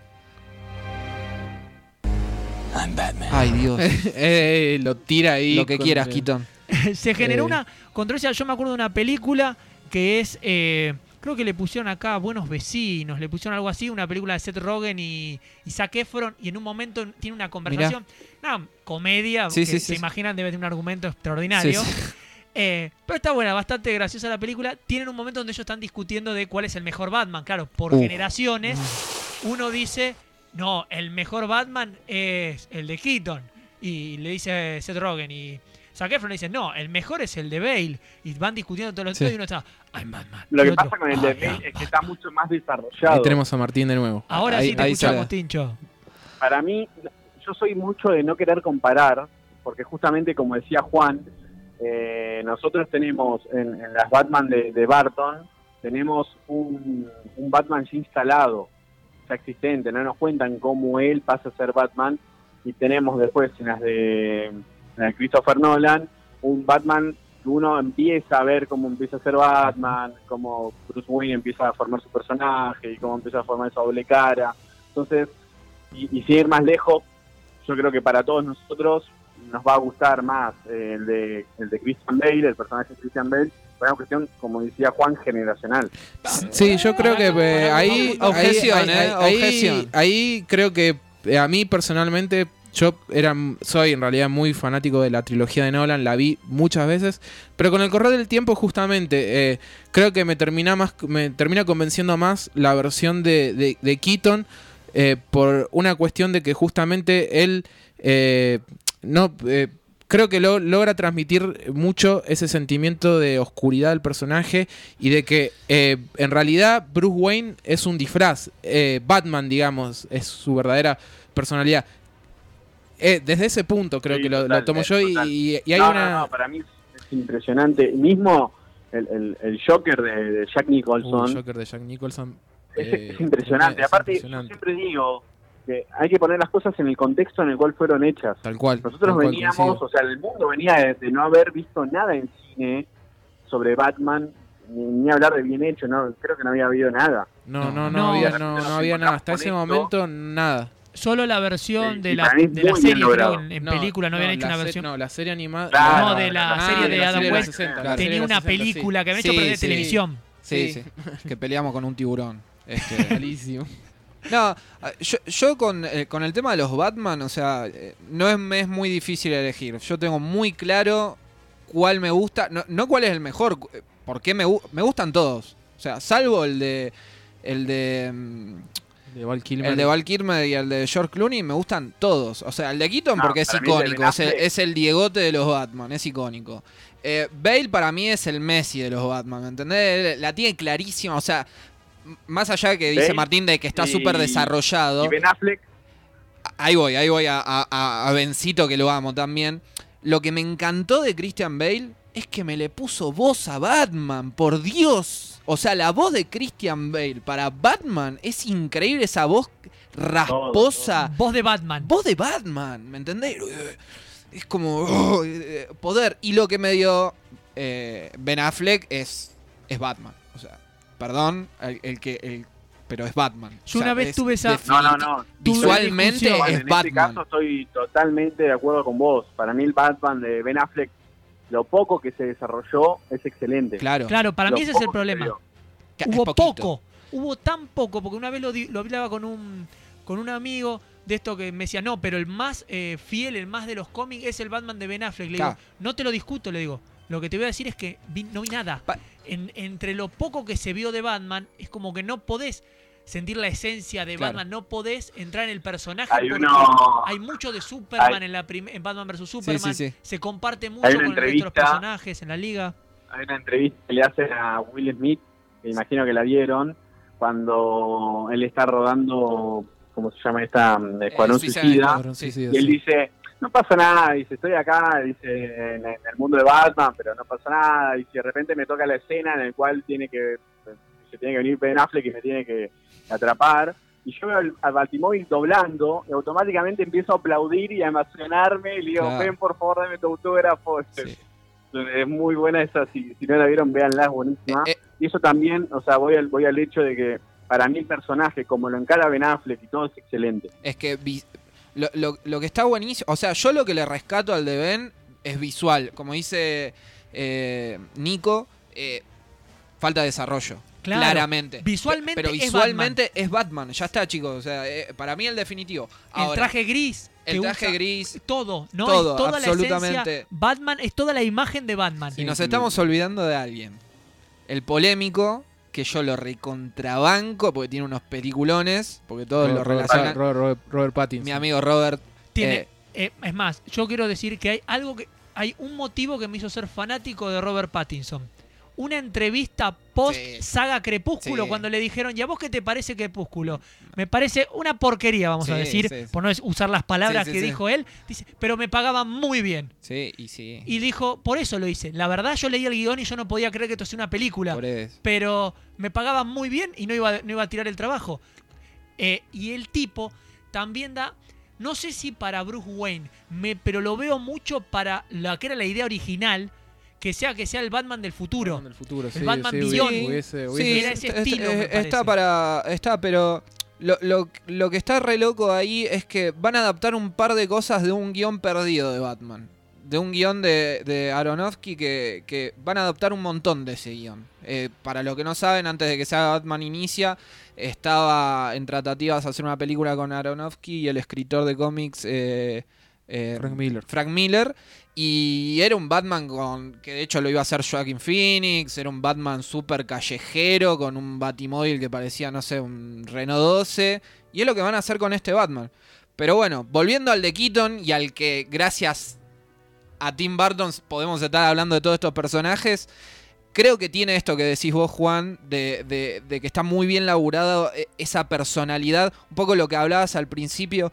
I'm Batman. Ay, Dios. *laughs* Eh, lo tira ahí. Lo que quieras, Keaton. se generó Eh. una controversia. Yo me acuerdo de una película que es. eh, creo que le pusieron acá Buenos Vecinos, le pusieron algo así, una película de Seth Rogen y, y Zac Efron, y en un momento tiene una conversación. Una comedia, Sí, que sí, se sí. imaginan debe tener un argumento extraordinario. *laughs* Eh, pero está buena, bastante graciosa la película. Tienen un momento donde ellos están discutiendo de cuál es el mejor Batman. Claro, por generaciones, uno dice, no, el mejor Batman es el de Keaton. Y le dice Seth Rogen y Zac Efron le dice, no, el mejor es el de Bale. Y van discutiendo todos los Sí. días y uno está, I'm Batman. Lo que otro, pasa con el de "I Bale am es que está mucho más desarrollado. Ahí tenemos a Martín de nuevo. Ahora Ahí- sí te ahí escuchamos, sale. Tincho. Para mí, yo soy mucho de no querer comparar, porque justamente como decía Juan, eh, nosotros tenemos en, en las Batman de, de Barton, tenemos un, un Batman ya instalado, ya existente, no nos cuentan cómo él pasa a ser Batman, y tenemos después en las de, en las de Christopher Nolan, un Batman uno empieza a ver cómo empieza a ser Batman, cómo Bruce Wayne empieza a formar su personaje y cómo empieza a formar esa doble cara. Entonces, y, y sin ir más lejos, yo creo que para todos nosotros nos va a gustar más eh, el de el de Christian Bale, el personaje de Christian Bale, una cuestión, como decía Juan, generacional. Sí, yo creo que eh, ahí, Objeción, ahí, eh, ahí- objeción. ahí creo que eh, a mí personalmente yo era soy en realidad muy fanático de la trilogía de Nolan, la vi muchas veces, pero con el correr del tiempo justamente eh, creo que me termina más me termina convenciendo más la versión de, de, de Keaton eh, por una cuestión de que justamente él eh, no creo que lo, logra transmitir mucho ese sentimiento de oscuridad del personaje y de que en realidad Bruce Wayne es un disfraz. Batman, digamos, es su verdadera personalidad. Eh, desde ese punto creo Sí, que lo, total, lo tomo eh, yo y, total. y- y hay no, una... no, no, para mí es, es impresionante. Mismo el, el, el Joker de, de Jack Nicholson Joker de Jack Nicholson. es, eh, es impresionante. es Aparte, impresionante. yo siempre digo, que hay que poner las cosas en el contexto en el cual fueron hechas. Tal cual. Nosotros tal veníamos, o sea, el mundo venía de, de no haber visto nada en cine sobre Batman, ni, ni hablar de bien hecho, no creo que no había habido nada. No, no, no, No. había, no, no había nada. Hasta ese momento, nada. Solo la versión Sí, de la, de la serie, creo, en, película, no habían hecho una versión. No, la serie animada. Claro, no, de la Ah, serie de la Adam West. 60, la serie Tenía una los 60, sí. película que habían hecho Sí, pero de sí. televisión. Sí, Sí. que peleamos con un tiburón. Este, *laughs* Malísimo. No, ah, yo, yo con, eh, con el tema de los Batman, o sea, eh, no es, me es muy difícil elegir. Yo tengo muy claro cuál me gusta, no, no cuál es el mejor, eh, porque me, me gustan todos. O sea, salvo el de el de mm, De Val Kilmer. el de Val Kilmer y el de George Clooney me gustan todos. O sea, el de Keaton No, porque es icónico, es el, Affleck. es el Diegote de los Batman, es icónico. Eh, Bale para mí es el Messi de los Batman, ¿me entendés? La tiene clarísima, o sea, más allá de que dice Bale Martín de que está súper desarrollado. Y Ben Affleck, Ahí voy, ahí voy a, a, a- a Bencito que lo amo también. Lo que me encantó de Christian Bale es que me le puso voz a Batman, por Dios. O sea, la voz de Christian Bale para Batman es increíble, esa voz rasposa. Voz de Batman. Voz de Batman, ¿me entendés? Es como oh, eh, poder. Y lo que me dio eh, Ben Affleck es, es Batman. O sea, perdón, el, el que... el- pero es Batman. Yo O sea, una vez es tuve esa- no, no, no. Visualmente es en este Batman. caso estoy totalmente de acuerdo con vos. Para mí el Batman de Ben Affleck, lo poco que se desarrolló es excelente. Claro. Claro, para Lo mí ese es el problema. Hubo poco, hubo tan poco, porque una vez lo, di- lo hablaba con un, con un amigo de esto que me decía, no, pero el más eh, fiel, el más de los cómics es el Batman de Ben Affleck. Le Claro. digo, no te lo discuto, le digo. Lo que te voy a decir es que vi- no vi nada. Pa- En- entre lo poco que se vio de Batman, es como que no podés sentir la esencia de Claro. Batman, no podés entrar en el personaje Hay porque uno- hay mucho de Superman hay- en la en Batman vs Superman, sí, sí. se comparte mucho con el resto de los personajes en la liga. Hay una entrevista que le hacen a Will Smith, que imagino que la vieron, cuando él está rodando, ¿cómo se llama esta? mm, Escuadrón Suicide Suicida. Sí, Y él dice, no pasa nada, dice, estoy acá, dice, en, en el mundo de Batman, pero no pasa nada, y si de repente me toca la escena en el cual tiene que, se tiene que venir Ben Affleck y me tiene que atrapar, y yo veo al, al Batimóvil doblando, y automáticamente empiezo a aplaudir y a emocionarme, y le digo, Claro. ven por favor, dame tu autógrafo. *laughs* Sí. Es muy buena esa, si, si no la vieron, véanla, es buenísima. Eh, eh, Y eso también, o sea, voy al, voy al hecho de que para mí el personaje, como lo encara Ben Affleck y todo, es excelente. es que lo, lo- lo que está buenísimo, o sea, yo lo que le rescato al de Ben es visual. Como dice eh, Nico, eh, falta de desarrollo. Claro. Claramente. Visualmente Pero es visualmente es Batman. Ya está, chicos. O sea, eh, para mí el definitivo. el traje gris. el traje usa- gris. Todo, ¿no? Todo, es toda la absolutamente. esencia. Batman es toda la imagen de Batman. Y nos estamos olvidando de alguien. El polémico, que yo lo recontrabanco porque tiene unos peliculones, porque todos lo Robert, relacionan. Robert, Robert- Robert Pattinson. Mi amigo Robert. Tiene, eh, eh, es más, yo quiero decir que hay algo que. Hay un motivo que me hizo ser fanático de Robert Pattinson. Una entrevista post Sí. saga Crepúsculo, Sí. cuando le dijeron, ¿y a vos qué te parece Crepúsculo? Me parece una porquería, vamos a decir, por no usar las palabras que dijo él. Dice, pero me pagaban muy bien. Sí, y sí. Y dijo, por eso lo hice. La verdad, yo leí el guion y yo no podía creer que esto sea una película. Pero me pagaban muy bien y no iba, no iba a tirar el trabajo. Eh, y el tipo también da, no sé si para Bruce Wayne, me, pero lo veo mucho para la que era la idea original, que sea que sea el Batman del futuro. Batman del futuro, El sí, Batman sí, Beyond. hubiese- Sí, hubiese- era ese est- estilo, me está para. Está, pero. Lo, lo- lo que está re loco ahí es que van a adaptar un par de cosas de un guion perdido de Batman. De un guion de, de Aronofsky que, que van a adaptar un montón de ese guion. Eh, para los que no saben, antes de que se haga Batman Inicia, estaba en tratativas hacer una película con Aronofsky y el escritor de cómics eh, eh, Frank Miller. Frank Miller. Y era un Batman con. que de hecho lo iba a hacer Joaquin Phoenix. Era un Batman súper callejero. Con un Batimóvil que parecía, no sé, un Renault 12. Y es lo que van a hacer con este Batman. Pero bueno, volviendo al de Keaton y al que gracias a Tim Burton podemos estar hablando de todos estos personajes. Creo que tiene esto que decís vos, Juan, de, de- de que está muy bien laburado eh, esa personalidad. Un poco lo que hablabas al principio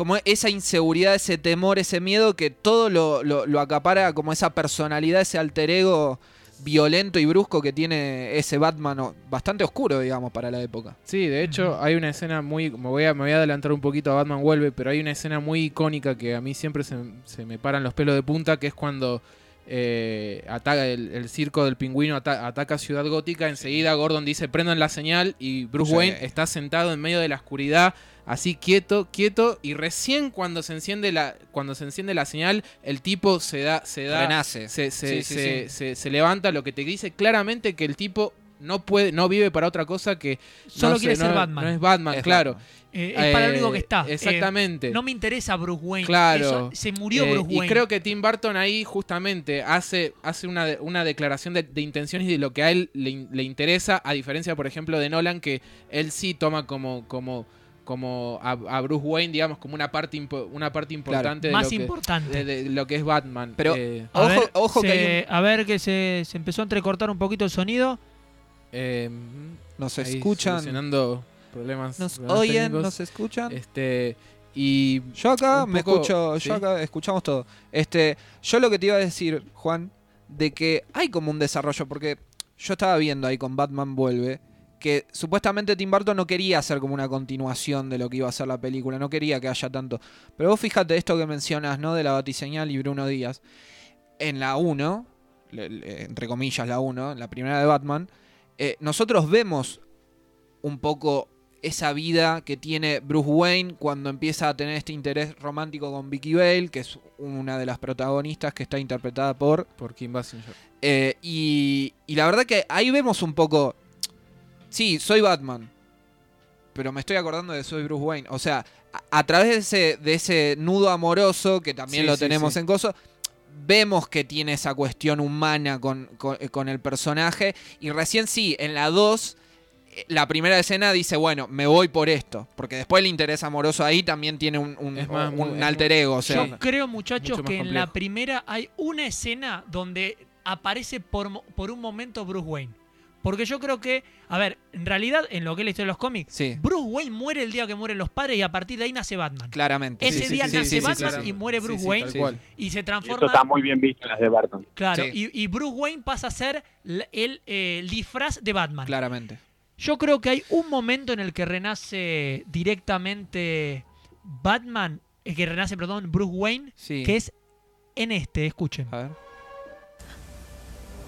como esa inseguridad, ese temor, ese miedo que todo lo, lo- lo acapara como esa personalidad, ese alter ego violento y brusco que tiene ese Batman bastante oscuro, digamos, para la época. Sí, de hecho hay una escena muy... Me voy a, me voy a adelantar un poquito a Batman Vuelve, pero hay una escena muy icónica que a mí siempre se, se me paran los pelos de punta, que es cuando eh, ataca el, el circo del pingüino ata- ataca Ciudad Gótica, enseguida Gordon dice prendan la señal y Bruce Sí. Wayne está sentado en medio de la oscuridad, así quieto, quieto, y recién cuando se enciende la, cuando se enciende la señal, el tipo se da, se da Renace. se, se- Sí, sí, se- sí. se- se levanta, lo que te dice claramente que el tipo no puede, no vive para otra cosa que Solo no quiere ser no- Batman. No es Batman, Es claro. Batman. Eh, es para lo Eh, único que está. Eh, Exactamente. no me interesa Bruce Wayne. Claro. Eso- se murió Eh, Bruce Wayne. Y creo que Tim Burton ahí justamente hace, hace una, de- una declaración de, de intenciones y de lo que a él le, le interesa, a diferencia, por ejemplo, de Nolan, que él sí toma como, como, como a, a Bruce Wayne, digamos, como una parte, impo- una parte importante de, Más lo que, importante. de- de lo que es Batman. Pero- Eh, A Ojo- ver, ojo que hay A ver que se, se empezó a entrecortar un poquito el sonido. eh, Nos escuchan, problemas. nos problemas oyen, técnicos. nos escuchan. Este, y Yo acá me poco- escucho, ¿sí? yo acá escuchamos todo. Este, yo lo que te iba a decir, Juan, de que hay como un desarrollo, porque yo estaba viendo ahí con Batman Vuelve, que supuestamente Tim Burton no quería hacer como una continuación de lo que iba a ser la película, no quería que haya tanto. Pero vos fíjate esto que mencionas, ¿no? De la batiseñal y Bruno Díaz. En la 1, le- le- entre comillas la 1, la primera de Batman, eh, nosotros vemos un poco esa vida que tiene Bruce Wayne cuando empieza a tener este interés romántico con Vicky Vale, que es una de las protagonistas que está interpretada por... por Kim Basinger. eh, y, y la verdad que ahí vemos un poco... Sí, soy Batman, pero me estoy acordando de soy Bruce Wayne. O sea, a, a través de ese, de ese nudo amoroso, que también Sí, lo sí, tenemos sí. en Coso, vemos que tiene esa cuestión humana con, con- con el personaje. Y recién sí, en la 2, eh, la primera escena dice, bueno, me voy por esto. Porque después el interés amoroso ahí también tiene un, un- más, alter ego. O sea, Yo creo, muchachos, que en la primera hay una escena donde aparece por, mo- por un momento Bruce Wayne. Porque yo creo que, a ver, en realidad, en lo que es la historia de los cómics, sí, Bruce Wayne muere el día que mueren los padres y a partir de ahí nace Batman. claramente. Ese Sí, día sí, nace Batman y muere Bruce sí, Wayne y se Y eso transforma. está muy bien visto en las de Barton. Claro, Sí. y, y Bruce Wayne pasa a ser el, eh, el disfraz de Batman. Claramente. Yo creo que hay un momento en el que renace directamente Batman, eh, que renace, perdón, Bruce Wayne, Sí. que es en este, escuchen. A ver.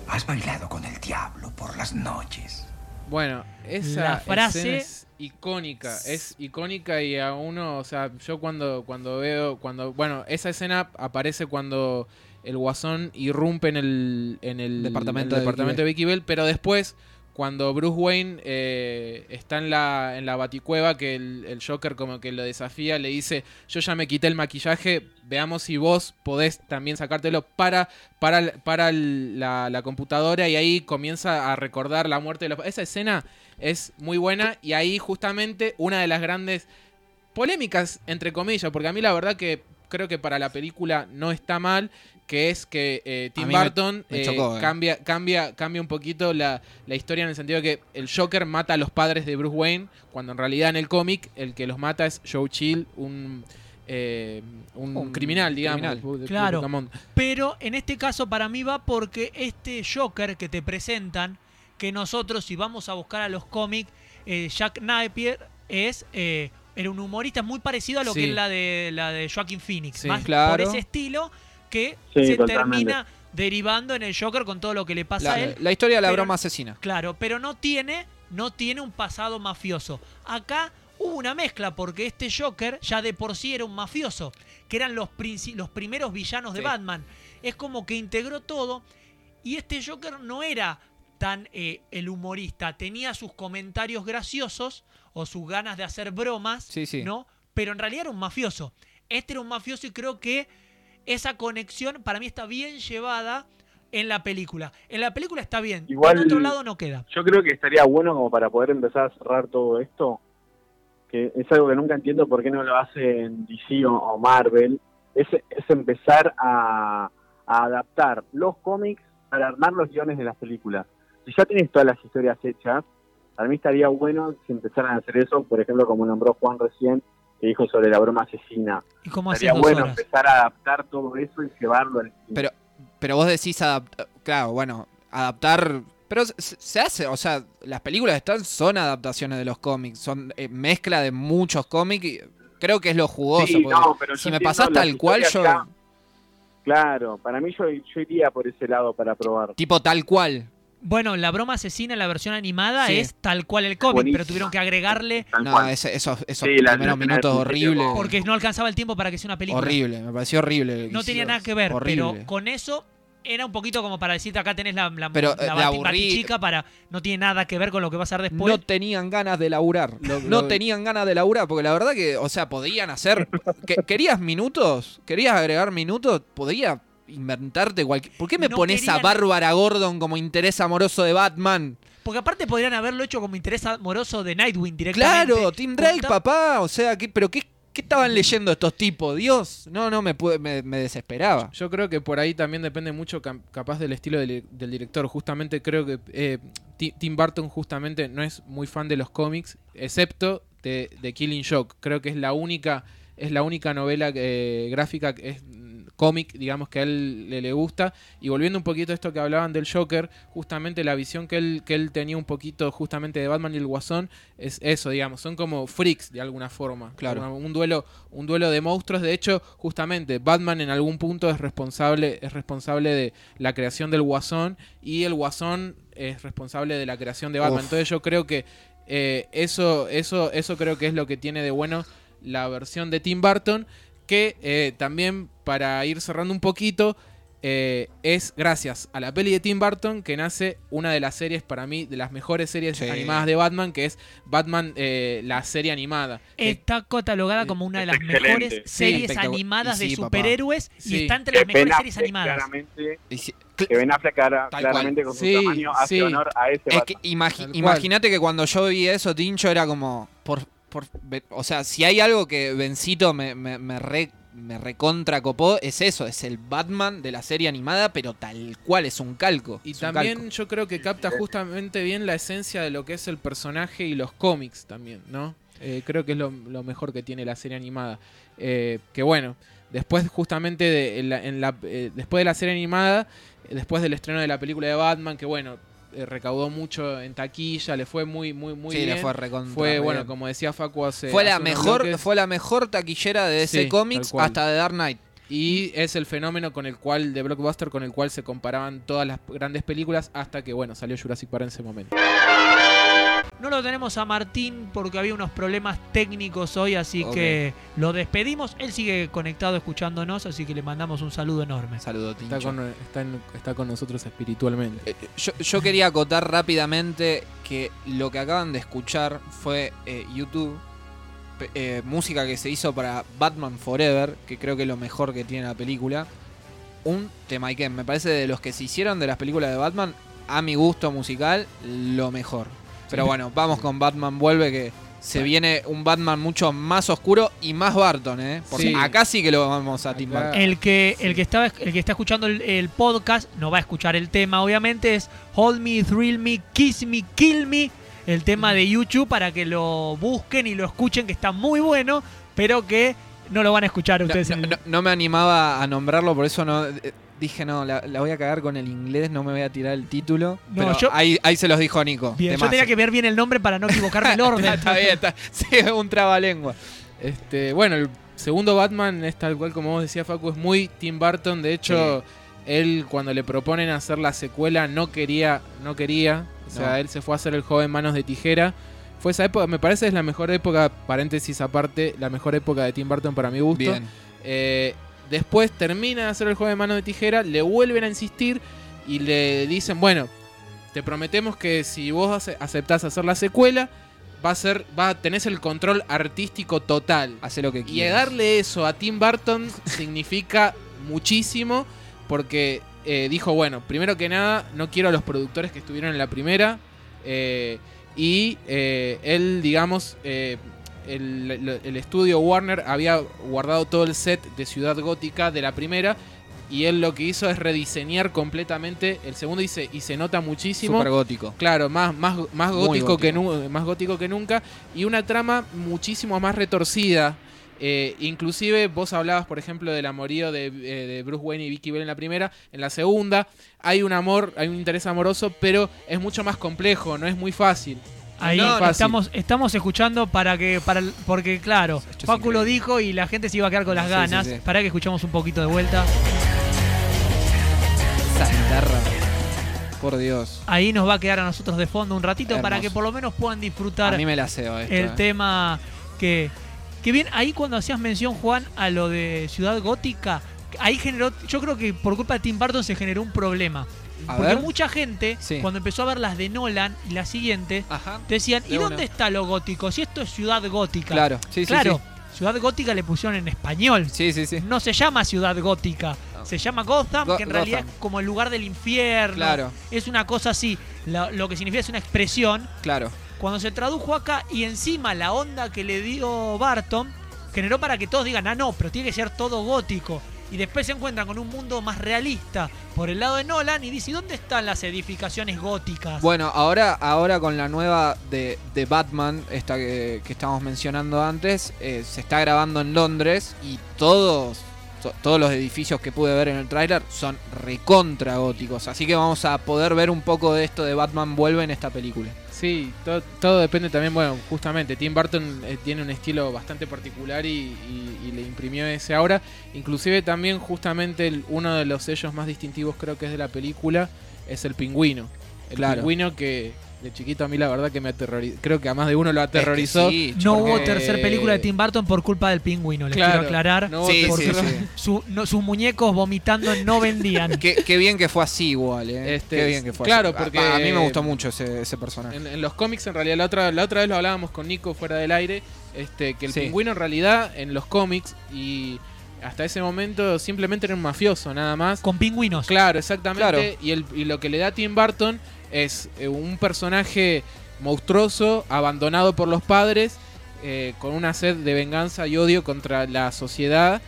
Has bailado con el diablo por las noches. Bueno, esa La frase- es icónica, es icónica y a uno, o sea, yo cuando cuando veo cuando bueno, esa escena aparece cuando el Guasón irrumpe en el en el Departamento en el de departamento de Vicky Bell, pero después cuando Bruce Wayne eh, está en la, en la baticueva, que el, Joker como que lo desafía, le dice, yo ya me quité el maquillaje, veamos si vos podés también sacártelo para, para, para la, la computadora y ahí comienza a recordar la muerte de los... Esa escena es muy buena y ahí justamente una de las grandes polémicas, entre comillas, porque a mí la verdad que creo que para la película no está mal, que es que eh, Tim me- Burton me eh, chocó, eh. cambia, cambia, cambia un poquito la, la historia en el sentido de que el Joker mata a los padres de Bruce Wayne, cuando en realidad en el cómic el que los mata es Joe Chill, un, eh, un, Un criminal, digamos. criminal. Claro. Pero en este caso para mí va porque este Joker que te presentan, que nosotros si vamos a buscar a los cómics, eh, Jack Napier es eh, era un humorista muy parecido a lo Sí. que es la de la de Joaquin Phoenix, Sí. más Claro. por ese estilo que Sí, se totalmente. termina derivando en el Joker con todo lo que le pasa La, a él. la historia de la pero- broma asesina. Claro, pero no tiene, no tiene un pasado mafioso. Acá hubo una mezcla porque este Joker ya de por sí era un mafioso, que eran los, los primeros villanos de Sí. Batman. Es como que integró todo y este Joker no era tan eh, el humorista, tenía sus comentarios graciosos o sus ganas de hacer bromas, Sí, sí. ¿no? Pero en realidad era un mafioso. Este era un mafioso y creo que esa conexión para mí está bien llevada en la película. En la película está bien, Igual- en otro lado no queda. Yo creo que estaría bueno como para poder empezar a cerrar todo esto, que es algo que nunca entiendo por qué no lo hace en DC o, o Marvel, es, es empezar a, a adaptar los cómics para armar los guiones de las películas. Si ya tienes todas las historias hechas, para mí estaría bueno si empezaran a hacer eso, por ejemplo, como nombró Juan recién, que dijo sobre la broma asesina. ¿Y cómo dos bueno horas? empezar a adaptar todo eso y llevarlo al cine. Pero, pero vos decís adaptar. Claro, bueno, adaptar. Pero se, se hace, o sea, las películas están, son adaptaciones de los cómics, son eh, mezcla de muchos cómics y creo que es lo jugoso. Sí, no, pero si me pasás tal cual, yo. acá. Claro, para mí yo, yo iría por ese lado para probar. Tipo tal cual. Bueno, la broma asesina en la versión animada Sí. es tal cual el cómic, Buenísima. pero tuvieron que agregarle No, ese- esos, esos Sí, la- primeros la minutos horribles. porque no alcanzaba el tiempo para que sea una película. Horrible, me pareció horrible. No tenía nada que ver, Horrible. pero con eso era un poquito como para decirte acá tenés la, la, Pero, la eh, bati- aburrir- batichica para no tiene nada que ver con lo que va a ser después. No tenían ganas de laburar. *laughs* Lo- no lo- tenían ganas de laburar, porque la verdad que, o sea, podían hacer. que- ¿Querías minutos? ¿Querías agregar minutos? Podía inventarte cualquier. ¿Por qué me No pones a Bárbara Gordon como interés amoroso de Batman? Porque aparte podrían haberlo hecho como interés amoroso de Nightwing directamente. Claro, Tim Drake, papá. O sea, ¿qué, ¿pero qué, qué estaban leyendo estos tipos? Dios, no, no, me, pude- me, me desesperaba. Yo creo que por ahí también depende mucho capaz del estilo del, del director. Justamente creo que eh, Ti- Tim Burton justamente no es muy fan de los cómics, excepto de, de Killing Joke. Creo que es la única, es la única novela eh, gráfica que es cómic, digamos, que a él le, le gusta. Y volviendo un poquito a esto que hablaban del Joker, justamente la visión que él, que él tenía un poquito justamente de Batman y el Guasón es eso, digamos, son como freaks de alguna forma. Claro. Una- un duelo, un duelo de monstruos. De hecho, justamente Batman en algún punto es responsable, es responsable de la creación del Guasón y el Guasón es responsable de la creación de Batman. Uf. Entonces yo creo que eh, eso, eso, eso creo que es lo que tiene de bueno la versión de Tim Burton. Que eh, también, para ir cerrando un poquito, eh, es gracias a la peli de Tim Burton que nace una de las series, para mí, de las mejores series Sí. animadas de Batman, que es Batman, eh, la serie animada. Que- Está catalogada como una de las excelente. mejores series animadas de superhéroes y está entre las Que mejores series animadas. Claramente, que Ben Affleck cara- claramente con su Sí, tamaño hace sí. honor a ese Es que imagínate que cuando yo vi eso, Tincho, era como. Por, por, o sea, si hay algo que Bencito me, me, me re, me recontra copó, es eso, es el Batman de la serie animada, pero tal cual, es un calco. Y también calco. yo creo que capta justamente bien la esencia de lo que es el personaje y los cómics también, ¿no? Eh, creo que es lo, lo mejor que tiene la serie animada. Eh, que bueno, después justamente de, en la- en la- eh, después de la serie animada, después del estreno de la película de Batman, que bueno, eh, recaudó mucho en taquilla, le fue muy, muy, muy sí, bien. le fue recontra. Fue, bueno, como decía Facu hace fue la hace mejor, bloques, fue la mejor taquillera de ese Sí, cual. hasta de Dark Knight. Y es el fenómeno con el cual, de Blockbuster, con el cual se comparaban todas las grandes películas hasta que, bueno, salió Jurassic Park en ese momento. No lo tenemos a Martín porque había unos problemas técnicos hoy, así que lo despedimos. Él sigue conectado escuchándonos, así que le mandamos un saludo enorme. Saludo, Está Tincho. con, está, en- está con nosotros espiritualmente. Eh, Yo, yo quería acotar rápidamente que lo que acaban de escuchar fue eh, YouTube, eh, música que se hizo para Batman Forever, que creo que es lo mejor que tiene la película. Un tema que me parece de los que se hicieron de las películas de Batman, a mi gusto musical, lo mejor. Pero bueno, vamos con Batman Vuelve, que se viene un Batman mucho más oscuro y más Barton, ¿eh? Porque Sí. acá sí que lo vamos a Tim Burton. El que, el, que estaba, el que está escuchando el, el podcast no va a escuchar el tema, obviamente, es Hold Me, Thrill Me, Kiss Me, Kill Me, el tema de YouTube para que lo busquen y lo escuchen, que está muy bueno, pero que no lo van a escuchar ustedes. no- me animaba a nombrarlo, por eso no eh, dije no, la, la voy a cagar con el inglés, no me voy a tirar el título. No, pero yo- ahí, ahí se los dijo Nico. Bien, yo tenía que ver bien el nombre para no equivocarme el *laughs* orden. está bien, está, sí, un trabalengua. Este, bueno, el segundo Batman es tal cual como vos decías, Facu, es muy Tim Burton. De hecho, él cuando le proponen hacer la secuela no quería, no quería. O sea, No. él se fue a hacer el joven Manos de Tijera. Fue esa época, me parece es la mejor época, paréntesis aparte, la mejor época de Tim Burton para mi gusto. Bien. Eh, después termina de hacer el juego de mano de tijera, le vuelven a insistir y le dicen, bueno, te prometemos que si vos ace- aceptás hacer la secuela, va a ser, va, tenés el control artístico total. Hace lo que Y quieras. darle eso a Tim Burton *laughs* significa muchísimo porque eh, dijo, bueno, primero que nada, no quiero a los productores que estuvieron en la primera eh, y eh, él, digamos, el, estudio Warner había guardado todo el set de Ciudad Gótica de la primera y él lo que hizo es rediseñar completamente el segundo y se, y se nota muchísimo. Súper gótico. Claro, más, más, más gótico, Que nu- más gótico que nunca. Y una trama muchísimo más retorcida. Eh, inclusive vos hablabas, por ejemplo, del amorío de, eh, de Bruce Wayne y Vicky Bell en la primera. En la segunda hay un amor, hay un interés amoroso, pero es mucho más complejo, no es muy fácil. Ahí No, estamos, estamos escuchando para que, para porque claro, Facu lo dijo y la gente se iba a quedar con las Sí, ganas. sí. Para que escuchamos un poquito de vuelta. Esa guitarra. Por Dios. Ahí nos va a quedar a nosotros de fondo un ratito para que por lo menos puedan disfrutar A mí me la ceo esto. el eh. tema que, que bien, ahí cuando hacías mención, Juan, a lo de Ciudad Gótica, ahí generó, yo creo que por culpa de Tim Burton se generó un problema. A Porque ver. mucha gente, Sí. cuando empezó a ver las de Nolan y las siguientes, Ajá. decían, ¿y De dónde está lo gótico? Si esto es Ciudad Gótica. Claro, sí, sí, claro, Ciudad Gótica le pusieron en español. sí. Sí, sí. No se llama Ciudad Gótica, No. se llama Gotham, Go- que en realidad es como el lugar del infierno. Claro, Es una cosa así. Lo, lo que significa es una expresión. claro. Cuando se tradujo acá y encima la onda que le dio Barton generó para que todos digan, ah, no, pero tiene que ser todo gótico. Y después se encuentran con un mundo más realista por el lado de Nolan y dice, ¿y dónde están las edificaciones góticas? Bueno, ahora, ahora con la nueva de, de Batman, esta que, que estábamos mencionando antes, eh, se está grabando en Londres y todos, to- todos los edificios que pude ver en el tráiler son recontra góticos. Así que vamos a poder ver un poco de esto de Batman vuelve en esta película. Sí, todo, todo depende también, bueno, justamente, Tim Burton eh, tiene un estilo bastante particular y, y- y le imprimió ese ahora. Inclusive también justamente el- uno de los sellos más distintivos creo que es de la película es el pingüino. El Claro. pingüino que de chiquito a mí la verdad que me aterrorizó, creo que a más de uno lo aterrorizó. Sí, no porque- hubo tercer película de Tim Burton por culpa del pingüino, les Claro, quiero aclarar. no Sí, tercer- sí, sí. Su- no- sus muñecos vomitando no vendían. *laughs* Qué, qué bien que fue así igual, ¿eh? Este, qué bien que fue claro, así. A- porque- A, mí me gustó mucho ese, ese personaje. En, en los cómics, en realidad, la otra, la otra vez lo hablábamos con Nico fuera del aire, este, que el Sí. pingüino en realidad en los cómics y hasta ese momento simplemente era un mafioso, nada más. con pingüinos. Claro, exactamente. Claro. Y, el- y lo que le da a Tim Burton es eh, un personaje monstruoso, abandonado por los padres, eh, con una sed de venganza y odio contra la sociedad.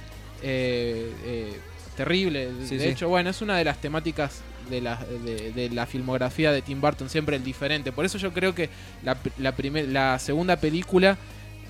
eh, eh, terrible. Sí, de sí. hecho, bueno, es una de las temáticas de la, de, de la filmografía de Tim Burton, siempre el diferente. Por eso yo creo que la, la, primer- la segunda película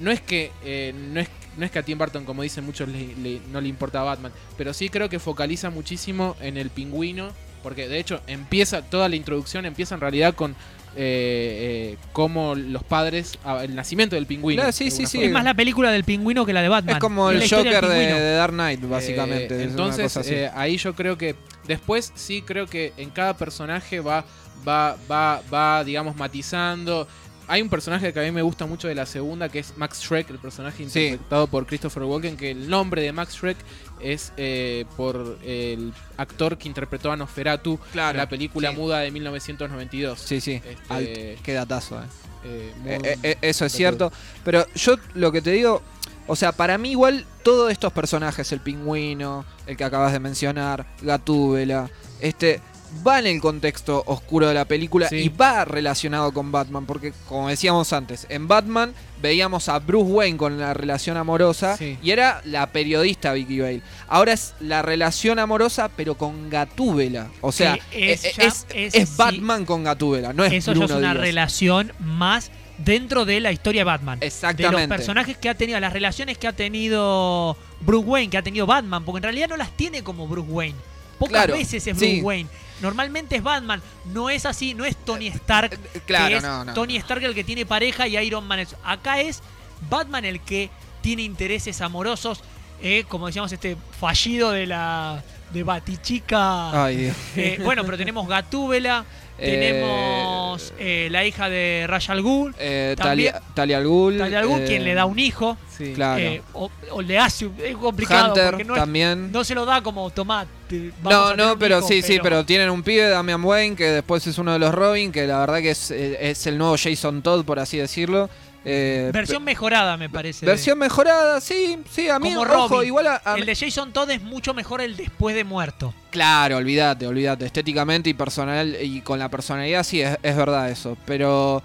no es que eh, no es no es que a Tim Burton, como dicen muchos, le- le- no le importa Batman, pero sí creo que focaliza muchísimo en el pingüino, porque de hecho empieza toda la introducción empieza en realidad con eh, eh, cómo los padres, ah, el nacimiento del pingüino. Claro, sí, de sí, sí. Es más la película del pingüino que la de Batman. Es como el Joker de, Dark Knight, básicamente. Eh, es una entonces, cosa así. eh, ahí yo creo que después sí creo que en cada personaje va, va, va, va, digamos, matizando. Hay un personaje que a mí me gusta mucho de la segunda, que es Max Shrek, el personaje Sí. interpretado por Christopher Walken, que el nombre de Max Shrek es eh, por el actor que interpretó a Nosferatu en la película sí. muda de 1992. Sí, sí. Este, qué datazo, eh. eh, Eh, eh, eh, eso es cierto. Pero yo lo que te digo, o sea, para mí igual todos estos personajes, el pingüino, el que acabas de mencionar, Gatúbela, este va en el contexto oscuro de la película Sí. y va relacionado con Batman, porque como decíamos antes, en Batman veíamos a Bruce Wayne con la relación amorosa Sí. y era la periodista Vicky Bale. Ahora es la relación amorosa pero con Gatúbela. O sea, es eh, ya- es, es es sí. Batman con Gatúbela, no es Eso ya es una Díaz. relación más dentro de la historia de Batman. De Exactamente. los personajes que ha tenido, las relaciones que ha tenido Bruce Wayne, que ha tenido Batman, porque en realidad no las tiene como Bruce Wayne. Pocas Claro, veces es Bruce sí. Wayne. Normalmente es Batman. No es así, no es Tony Stark. Eh, Claro, que es no, no. Tony Stark el que tiene pareja y Iron Man es. Acá es Batman el que tiene intereses amorosos. eh, como decíamos, este fallido de la. De Batichica. Ay, Dios. Eh, bueno, pero tenemos Gatúbela. *laughs* Eh, Tenemos eh, la hija de Ra's al Ghul. Eh, Talia, Talia al Ghul. Talia al Ghul, eh, quien le da un hijo. sí. Claro. o, o le hace. Es complicado. Hunter porque no, es- también. no se lo da como tomate. No, no, pero sí, sí, pero tienen un pibe, Damian Wayne, que después es uno de los Robin, que la verdad que es, es el nuevo Jason Todd, por así decirlo. Eh, Versión mejorada, me parece. versión mejorada, sí, sí, a mí, Como ojo, Robin. igual a, a- El de Jason Todd es mucho mejor el después de muerto. Claro, olvídate, olvídate. Estéticamente y personal y con la personalidad sí es, es verdad eso. Pero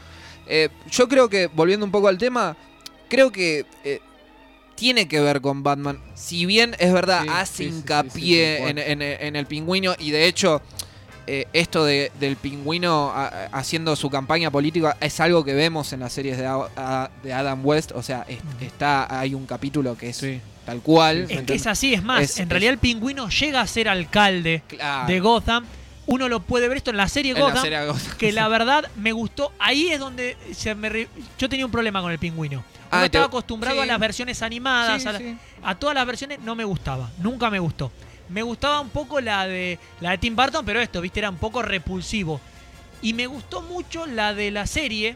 eh, yo creo que, volviendo un poco al tema, creo que eh, tiene que ver con Batman. Si bien es verdad, Sí, hace sí, hincapié sí, tal en, en- en el pingüino y de hecho eh, esto de- del pingüino a- haciendo su campaña política es algo que vemos en las series de, A- a- de Adam West. O sea, es- está hay un capítulo que es Sí. tal cual. Es que es así, es más, Es- en realidad el pingüino llega a ser alcalde Claro, de Gotham. Uno lo puede ver esto en la serie en la Gotham, serie Gotham. que la *laughs* verdad me gustó. Ahí es donde se me re- yo tenía un problema con el pingüino. Uno Ah, te- estaba acostumbrado sí. a las versiones animadas, la- a todas las versiones no me gustaba, nunca me gustó. Me gustaba un poco la de la de Tim Burton, pero esto, viste, era un poco repulsivo. Y me gustó mucho la de la serie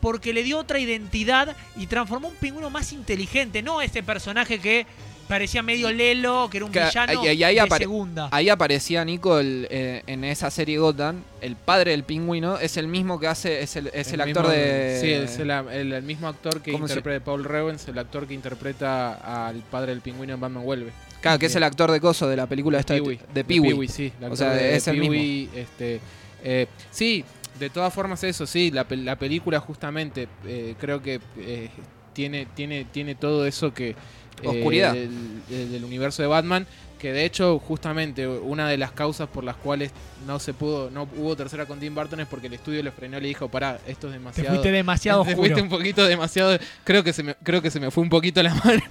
porque le dio otra identidad y transformó un pingüino más inteligente, no ese personaje que parecía medio lelo, que era un Que- villano y- y ahí de segunda. Ahí aparecía Nico el, eh, en esa serie Gotham, el padre del pingüino, es el mismo que hace, es el, es el, actor mismo- de... Sí, es el, el- el mismo actor que ¿Cómo se- interpreta Paul Revens, el actor que interpreta al padre del pingüino en Batman Vuelve. Claro, que es el actor de Coso de la película esta de, Pee-wee. de Pee-wee. sí. O sea, de es el Pee-wee, Este, eh, sí, de todas formas eso, sí, la, la película justamente eh, creo que eh, tiene, tiene, tiene todo eso que... eh, Oscuridad. del universo de Batman, que de hecho justamente una de las causas por las cuales no se pudo, no hubo tercera con Tim Burton es porque el estudio le frenó y le dijo, pará, esto es Te demasiado... fuiste demasiado *laughs* Te fuiste un poquito demasiado. Creo que se me, creo que se me fue un poquito la *laughs* mano.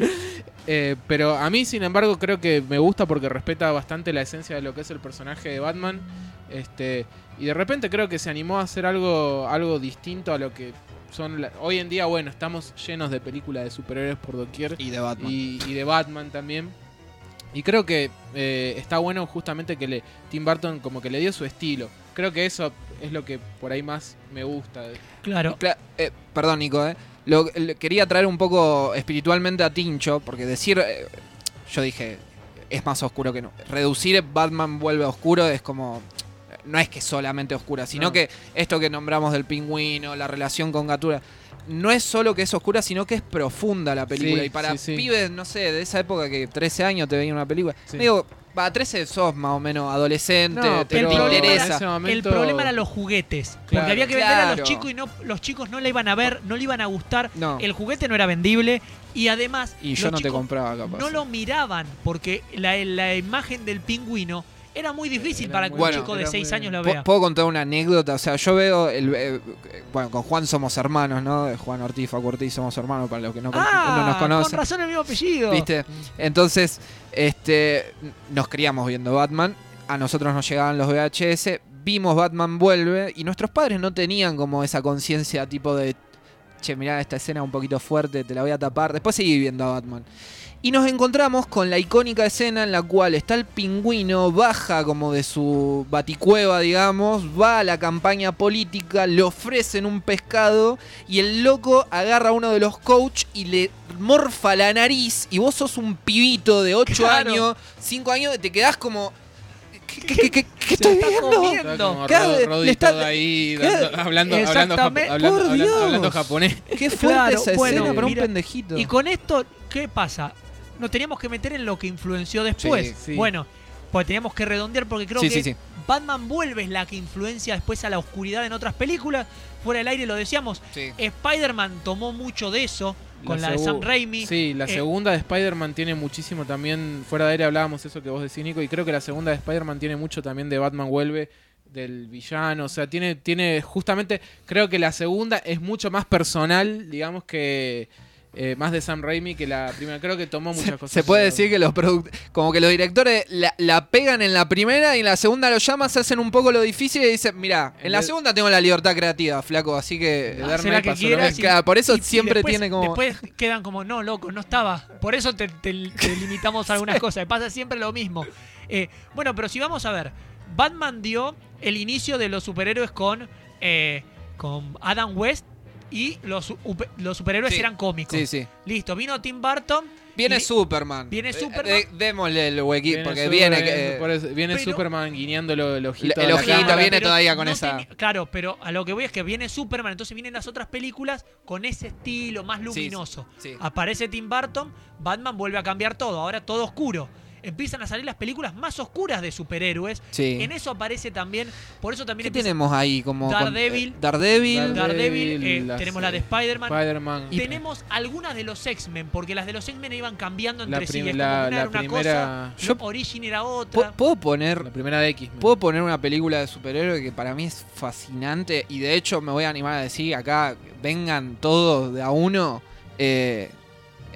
Eh, pero a mí, sin embargo, creo que me gusta porque respeta bastante la esencia de lo que es el personaje de Batman. Este, y de repente creo que se animó a hacer algo, algo distinto a lo que son. la- hoy en día, bueno, estamos llenos de películas de superhéroes por doquier. Y de Batman. Y, y de Batman también. Y creo que eh, está bueno justamente que le, Tim Burton como que le dio su estilo. Creo que eso es lo que por ahí más me gusta. Claro. Cla- eh, perdón, Nico, eh. Lo, le- quería traer un poco espiritualmente a Tincho, porque decir, eh, yo dije, es más oscuro que no. Reducir Batman vuelve oscuro es como, no es que solamente oscura, sino No. que esto que nombramos del pingüino, la relación con Gatura, no es solo que es oscura, sino que es profunda la película. Sí, y para sí, sí. pibes, no sé, de esa época que 13 años te veía una película, Sí. digo, va, 13 sos más o menos adolescente, No, te, pero te el, problema interesa. el problema era los juguetes. Porque había que vender a los chicos y no los chicos no le iban a ver, no le iban a gustar. No. El juguete no era vendible y además Y yo los no te compraba capaz. no lo miraban porque la, la imagen del pingüino era muy difícil Era para que un Bueno, chico de era 6 muy- años lo ¿Puedo- vea. ¿Puedo contar una anécdota? O sea, yo veo. El, eh, bueno, con Juan somos hermanos, ¿no? Juan Ortiz, Facu Ortiz somos hermanos, para los que no, con- ah, no nos con conocen. razón el mismo apellido. ¿Viste? Entonces, este, nos criamos viendo Batman. A nosotros nos llegaban los VHS. Vimos Batman vuelve. Y nuestros padres no tenían como esa conciencia tipo de. Che, mirá esta escena un poquito fuerte, te la voy a tapar. Después seguí viendo a Batman. Y nos encontramos con la icónica escena en la cual está el pingüino, baja como de su baticueva, digamos, va a la campaña política, le ofrecen un pescado y el loco agarra a uno de los coach y le morfa la nariz y vos sos un pibito de 8 Claro. años, 5 años y te quedás como... ¿Qué, qué- qué- qué- qué Se estoy está viendo? comiendo. Está Rod- le ahí dando- hablando, hablando, japo- hablando, Por hablando- japonés. Qué *laughs* fuerte Claro, esa bueno, escena para un pendejito. Y con esto, ¿qué pasa? Nos teníamos que meter en lo que influenció después. Sí, sí. Bueno, pues teníamos que redondear porque creo Sí, que sí, sí. Batman vuelve es la que influencia después a la oscuridad en otras películas. Fuera del aire lo decíamos. Sí. Spider-Man tomó mucho de eso con la, de Sam Raimi. Sí, la Eh, segunda de Spider-Man tiene muchísimo también. Fuera de aire hablábamos eso que vos decís, Nico. Y creo que la segunda de Spider-Man tiene mucho también de Batman vuelve del villano. O sea, tiene, tiene justamente. Creo que la segunda es mucho más personal, digamos que. Eh, más de Sam Raimi que la primera. Creo que tomó muchas cosas. Se puede de- decir que los product- como que los directores la, la pegan en la primera y en la segunda lo llaman, se hacen un poco lo difícil y dicen, mira, en la segunda tengo la libertad creativa, flaco, así que... quieras y- Claro, por eso y- y siempre después- tiene como... Después quedan como, no, loco, no estaba. Por eso te, te- te limitamos *laughs* algunas cosas. Pasa siempre lo mismo. Eh, bueno, pero si vamos a ver, Batman dio el inicio de los superhéroes con, eh, con Adam West y los, los superhéroes Sí, eran cómicos. Sí, sí. Listo, vino Tim Burton. Viene y- Superman. Viene Eh, Superman. eh, démosle el huequito, Viene porque Super- viene... por eso- viene pero- Superman guiñándolo el ojito. El ojito cámara. viene todavía con no esa- claro, pero a lo que voy es que viene Superman, entonces vienen las otras películas con ese estilo más Sí, luminoso. sí. Aparece Tim Burton, Batman vuelve a cambiar todo, ahora todo oscuro. Empiezan a salir las películas más oscuras de superhéroes. Sí. En eso aparece también, por eso también ¿Qué tenemos ahí? Como con- Daredevil. eh, Daredevil. Daredevil, eh, las- tenemos la de Spider-Man. Spider-Man. Tenemos algunas de los X-Men, porque las de los X-Men iban cambiando La entre sí. prim- Es como la- una la era una primera- cosa, Yo- Origin era ¿Puedo, otra. puedo poner La primera de X. Puedo poner una película de superhéroe que para mí es fascinante y de hecho me voy a animar a decir acá, vengan todos de a uno, eh,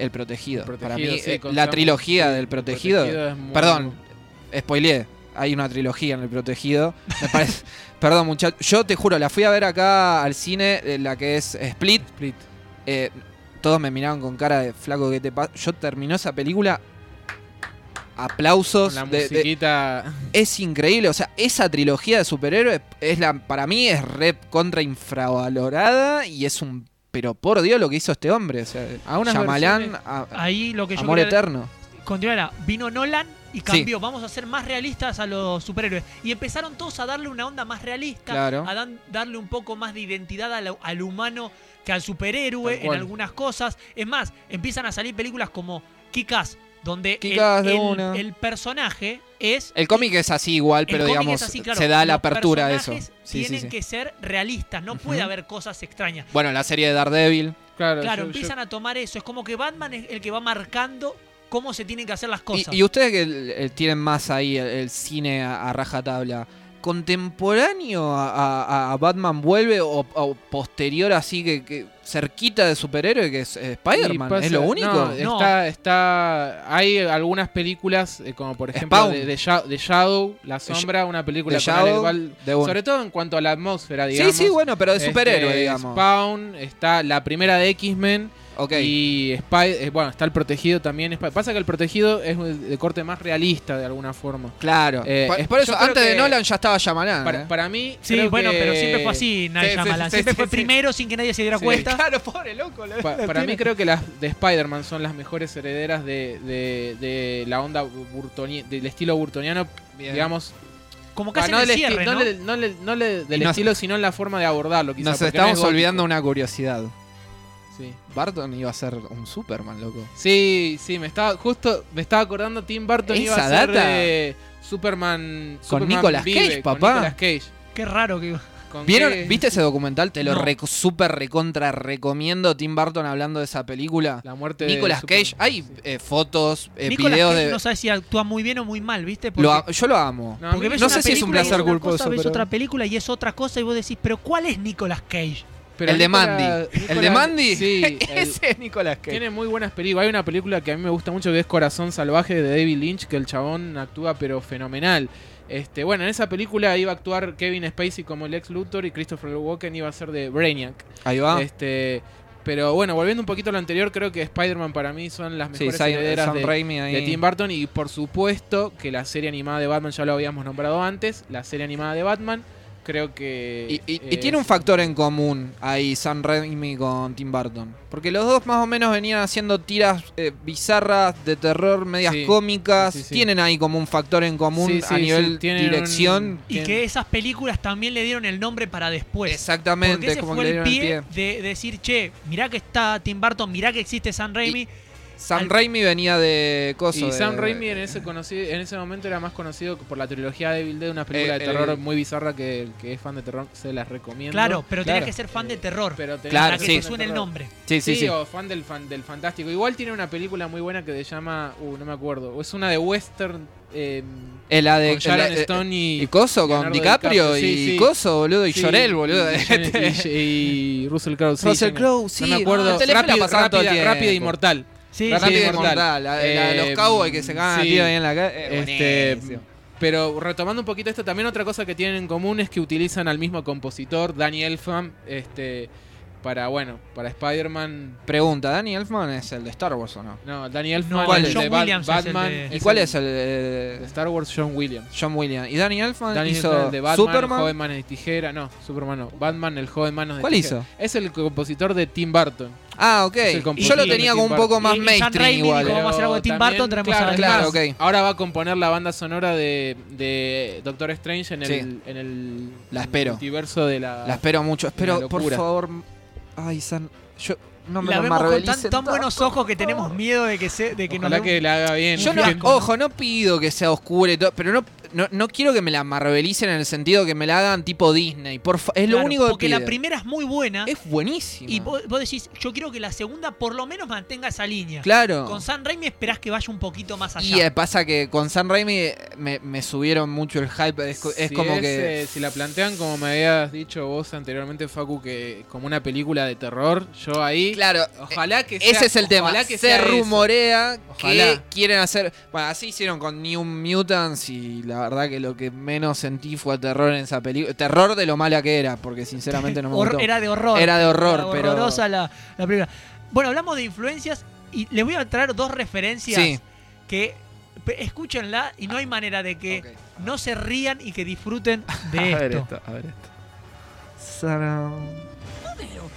El Protegido. El Protegido, para mí, sí, eh, la trilogía sí, del El Protegido. Protegido es muy- Perdón, spoileé. Hay una trilogía en El Protegido. Me *laughs* parece... Perdón, muchachos. Yo te juro, la fui a ver acá al cine, eh, la que es Split. Split. Eh, todos me miraron con cara de flaco que te pasa. Yo terminó esa película. Aplausos. Con la de- de- musiquita. es increíble. O sea, esa trilogía de superhéroes es la, para mí es re contra infravalorada y es un. Pero por Dios lo que hizo este hombre. O sea, A unas Shyamalan, versiones- a- Ahí lo que yo amor quería eterno. continuar era, vino Nolan y cambió, vamos a ser más realistas a los superhéroes. Y empezaron todos a darle una onda más realista, Claro. a dan- darle un poco más de identidad al, al humano que al superhéroe en algunas cosas. Es más, empiezan a salir películas como Kick-Ass, donde el- Kick-Ass de el, una. el personaje es... El cómic es así igual, pero digamos, así, claro. se da la apertura de eso. Sí, tienen sí. que ser realistas, no puede haber cosas extrañas. Bueno, la serie de Daredevil. Claro, Claro, yo- yo- empiezan a tomar eso. Es como que Batman es el que va marcando cómo se tienen que hacer las cosas. y ustedes que tienen más ahí el, el cine a, a rajatabla. ¿Contemporáneo a, a- a Batman vuelve o, o posterior así que, que cerquita de superhéroe que es Spider-Man? ¿Es lo único? no, No. Está, está, hay algunas películas, eh, como por ejemplo de, de Sha- de Shadow, La Sombra, una película The con Alec Shadow, Bal- de sobre todo en cuanto a la atmósfera, Sí, digamos. sí, bueno, pero de Este, superhéroe, digamos. Spawn, está la primera de X-Men Ok. y Spy- eh, bueno, está el protegido también. Pasa que el protegido es de corte más realista de alguna forma. Claro. Eh, es- por eso, antes de Nolan ya estaba Shyamalan. Para, ¿eh? para mí, Sí, creo bueno, que- pero siempre fue así, Night Sí, sí, Shyamalan. sí, siempre sí, fue sí. primero sin que nadie se diera Sí. cuenta. *laughs* Claro, pobre loco. la- Pa- la para mí tiene. creo que las de Spider-Man son las mejores herederas de, de- de la onda burtoni- del estilo burtoniano, Bien. digamos. Como Ah, casi no, en el cierre, no ¿no? le- no le- no le- del estilo, sino en la forma de abordarlo. Quizá, Nos no estamos es olvidando una curiosidad. Sí. Barton iba a ser un Superman, loco. Sí, sí, me estaba justo me estaba acordando Tim Burton iba Esa a ser data. de Superman Con Superman Nicolas Vive, Cage, con papá. Nicolas Cage. Qué raro que... ¿Vieron, qué- ¿Viste ese documental? Te lo No. reco- súper recontra recomiendo. Tim Burton hablando de esa película. La muerte de Nicolas Superman. Cage, hay eh, fotos, eh, Nicolas videos Cage de. no sabe si actúa muy bien o muy mal, ¿viste? Porque, Lo a- yo lo amo. No, a porque mí- ves no sé si es un placer culposo, cosa, ves pero- otra película y es otra cosa y vos decís, pero ¿cuál es Nicolas Cage? Pero el de Mandy. ¿El de Mandy? Sí, *laughs* Ese es Nicolas Cage. Tiene muy buenas películas. Hay una película que a mí me gusta mucho que es Corazón Salvaje de David Lynch, que el chabón actúa pero fenomenal. Este, bueno, en esa película iba a actuar Kevin Spacey como el ex Luthor y Christopher Walken iba a ser de Brainiac. Ahí va. Este, pero bueno, volviendo un poquito a lo anterior, creo que Spider-Man para mí son las sí, mejores Sam, herederas Sam de, Raimi ahí. de Tim Burton y por supuesto que la serie animada de Batman ya lo habíamos nombrado antes, la serie animada de Batman, creo que Y, y- y es- tiene un factor en común ahí Sam Raimi con Tim Burton. Porque los dos más o menos venían haciendo tiras eh, bizarras de terror, medias Sí, cómicas. sí, sí. Tienen ahí como un factor en común Sí, sí, a nivel dirección. un- Y que esas películas también le dieron el nombre para después. Porque Exactamente, ese como fue que le el pie, el pie. de decir, che, mirá que está Tim Burton, mirá que existe Sam Raimi. Sam al- Raimi venía de coso. Y de- Sam Raimi en ese, conocido, en ese momento era más conocido por la trilogía de Evil Dead, una película Eh, de terror eh, muy bizarra que el que es fan de terror se las recomiendo. Claro, pero tenés Claro. que ser fan de terror. Pero tenés Claro, que sí. te suene el nombre. Sí, sí, Sí, sí. o fan del, fan del fantástico. Igual tiene una película muy buena que se llama, uh, no me acuerdo, es una de western eh, Es la de. con Sharon eh, Stone y, y Coso con DiCaprio, DiCaprio, y. Coso, boludo, y sí, Llorel, boludo. y, y- y Russell Crowe. sí, Russell Crowe, sí. no me acuerdo. rápida, rápida y mortal. Sí, Mortal. mortal. La, la de los Eh, cowboys que se cagan sí. ahí en la calle. Eh, Este, pero retomando un poquito esto, también otra cosa que tienen en común es que utilizan al mismo compositor, Danny Elfman, este, para, bueno, para Spider-Man. Pregunta, ¿Dani Elfman es el de Star Wars o no? No, Danny Elfman, No, el de John Ba- Williams es el Batman. de- ¿Y cuál es el de Star Wars? John Williams. John Williams? ¿Y Danny Elfman Danny hizo el de Batman, el joven manos de tijera. No, Superman no. Batman, el joven manos de ¿Cuál tijera. hizo? Es el compositor de Tim Burton. Ah, ok. Es Y yo lo tenía como un poco más Y- y mainstream Raimi igual. vamos a hacer algo de Tim Burton, tenemos claro, a- es Claro, más, ok. Ahora va a componer la banda sonora de, de Doctor Strange en el, Sí. en el La espero. multiverso de la. La espero mucho. Espero, por favor. ah, izan Yo no me la lo vemos con tan, tan buenos ojos que tenemos miedo de que, se, de que Ojalá que la haga bien. Yo no, ojo, no pido que sea oscura y todo, pero no, no, no quiero que me la marvelicen en el sentido que me la hagan tipo Disney. Por fa- es lo único que Porque pido. la primera es muy buena. es buenísima. Y vos, vos decís, yo quiero que la segunda por lo menos mantenga esa línea. claro. Con San Raimi esperás que vaya un poquito más allá. Y eh, pasa que con San Raimi eh, me, me subieron mucho el hype. Es, co- es Si como es, que. eh, si la plantean como me habías dicho vos anteriormente, Facu, que como una película de terror, yo ahí. Claro, Ojalá que sea. ese es el tema. ojalá que Se eso. rumorea que Ojalá. quieren hacer. Bueno, así hicieron con New Mutants y la verdad que lo que menos sentí fue terror en esa película. Terror de lo mala que era, porque sinceramente no me *laughs* gustó. era de horror. Era de horror, Era pero- horrorosa la, la película. Bueno, hablamos de influencias y les voy a traer dos referencias Sí. que escúchenla y no hay manera de que no se rían y que disfruten *laughs* de a ver esto. esto, a ver esto.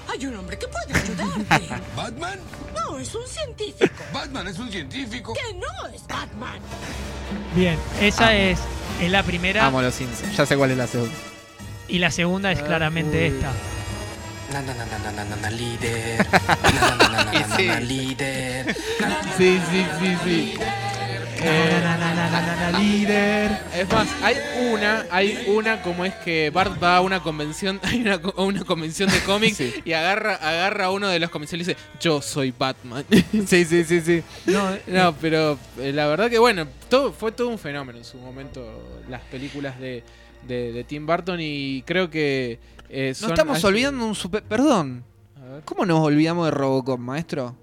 Hay un hombre que puede ayudarte. ¿Batman? No, es un científico. ¿Batman es un científico? Que no es Batman. Bien, esa es, es la primera Amo los Simpsons. Ya sé cuál es la segunda. y la segunda es claramente esta. Na na na na na na na na líder. Na na na na na na na na líder. Sí, sí, sí, sí. Eh, líder. es más, hay una, hay una como es que Bart va a una convención, *laughs* hay una, a una convención de cómics Sí. y agarra, agarra a uno de los comisarios y dice, yo soy Batman. *laughs* Sí, sí, sí, sí. No, No, pero eh, la verdad que bueno, todo, fue todo un fenómeno en su momento las películas de, de, de Tim Burton y creo que eh, son- estamos olvidando un super. Perdón. ¿Cómo nos olvidamos de Robocop, maestro?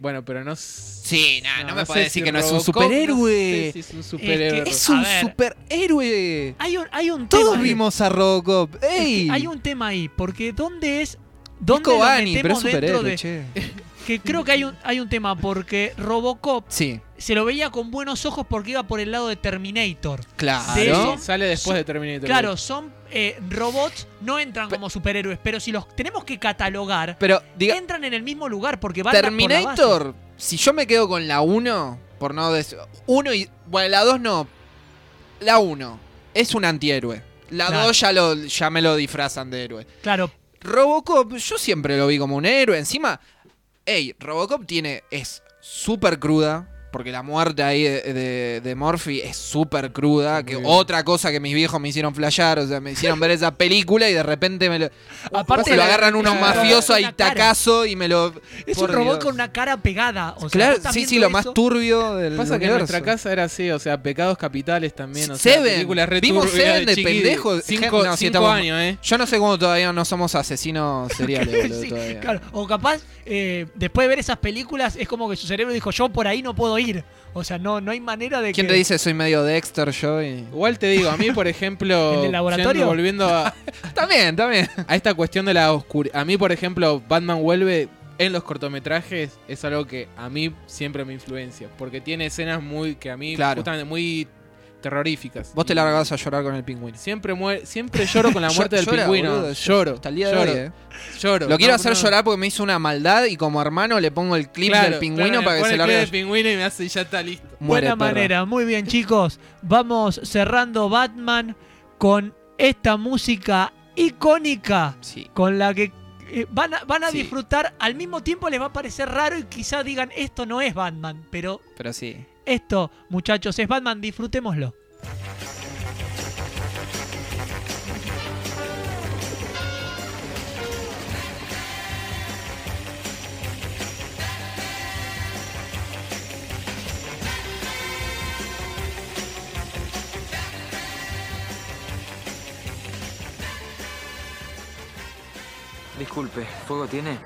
Bueno, pero no. Sí, nah, no, me sé puedes si decir que no es un superhéroe. No sé si es un superhéroe. Es A un ver. superhéroe. hay un, hay un Todos tema ahí. vimos a Robocop. Es que ¡Ey! hay un tema ahí, porque ¿dónde es? ¿Dónde Nico lo Bani, pero metemos es dentro superhéroe, de, che. *laughs* que creo que hay un, hay un tema porque Robocop Sí, se lo veía con buenos ojos porque iba por el lado de Terminator. claro. De eso- Sale después Son- de Terminator. Claro, son eh, robots, no entran Pe- como superhéroes, pero si los tenemos que catalogar, Pero, diga, entran en el mismo lugar porque van por la base. Terminator, si yo me quedo con la 1, por no decir. 1 y. Bueno, la 2 no. La 1 es un antihéroe. La Claro. 2 ya, lo, ya me lo disfrazan de héroe. Claro, Robocop, yo siempre lo vi como un héroe. Encima, ey, Robocop tiene. es súper cruda. Porque la muerte ahí de, de, de Murphy es súper cruda. Que otra cosa que mis viejos me hicieron flashear. O sea, me hicieron ver esa película y de repente me lo. *laughs* Aparte se lo agarran unos mafiosos ahí tacazo y me lo. es un robot Dios. con una cara pegada. O sea, Claro, sí, sí, lo más turbio del Pasa que en nuestra casa era así, o sea, pecados capitales también. O sea, Seven. películas re Vimos Seven de pendejos. Cinco, No, si cinco estamos- años, ¿eh? Yo no sé cómo todavía no somos asesinos *laughs* seriales, boludo, Sí, todavía. claro. O capaz, eh, después de ver esas películas, es como que su cerebro dijo, yo por ahí no puedo ir. O sea, no, no hay manera de ¿Quién que... te dice soy medio Dexter yo? Y... Igual te digo, a mí, por ejemplo, *laughs* ¿El del laboratorio? yendo- volviendo a, *laughs* También, también. a esta cuestión de la oscuridad. A mí, por ejemplo, Batman vuelve en los cortometrajes es algo que a mí siempre me influencia. Porque tiene escenas muy que a mí Claro. justamente muy terroríficas. Vos te Y largás a llorar con el pingüino. Siempre, muere, siempre lloro con la *laughs* muerte del Llora, pingüino. boludo, lloro. Hasta el día de lloro, hoy, eh. lloro. Lo quiero No, hacer no. llorar porque me hizo una maldad y como hermano le pongo el clip Claro, del pingüino claro, para que se el largue. clip a del pingüino y me hace y ya está listo. Muere, Buena perra. manera, muy bien chicos. Vamos cerrando Batman con esta música icónica Sí. con la que eh, van a, van a Sí. disfrutar, al mismo tiempo les va a parecer raro y quizá digan esto no es Batman, pero Pero sí. Esto muchachos es Batman, disfrutémoslo. Disculpe, ¿fuego tiene?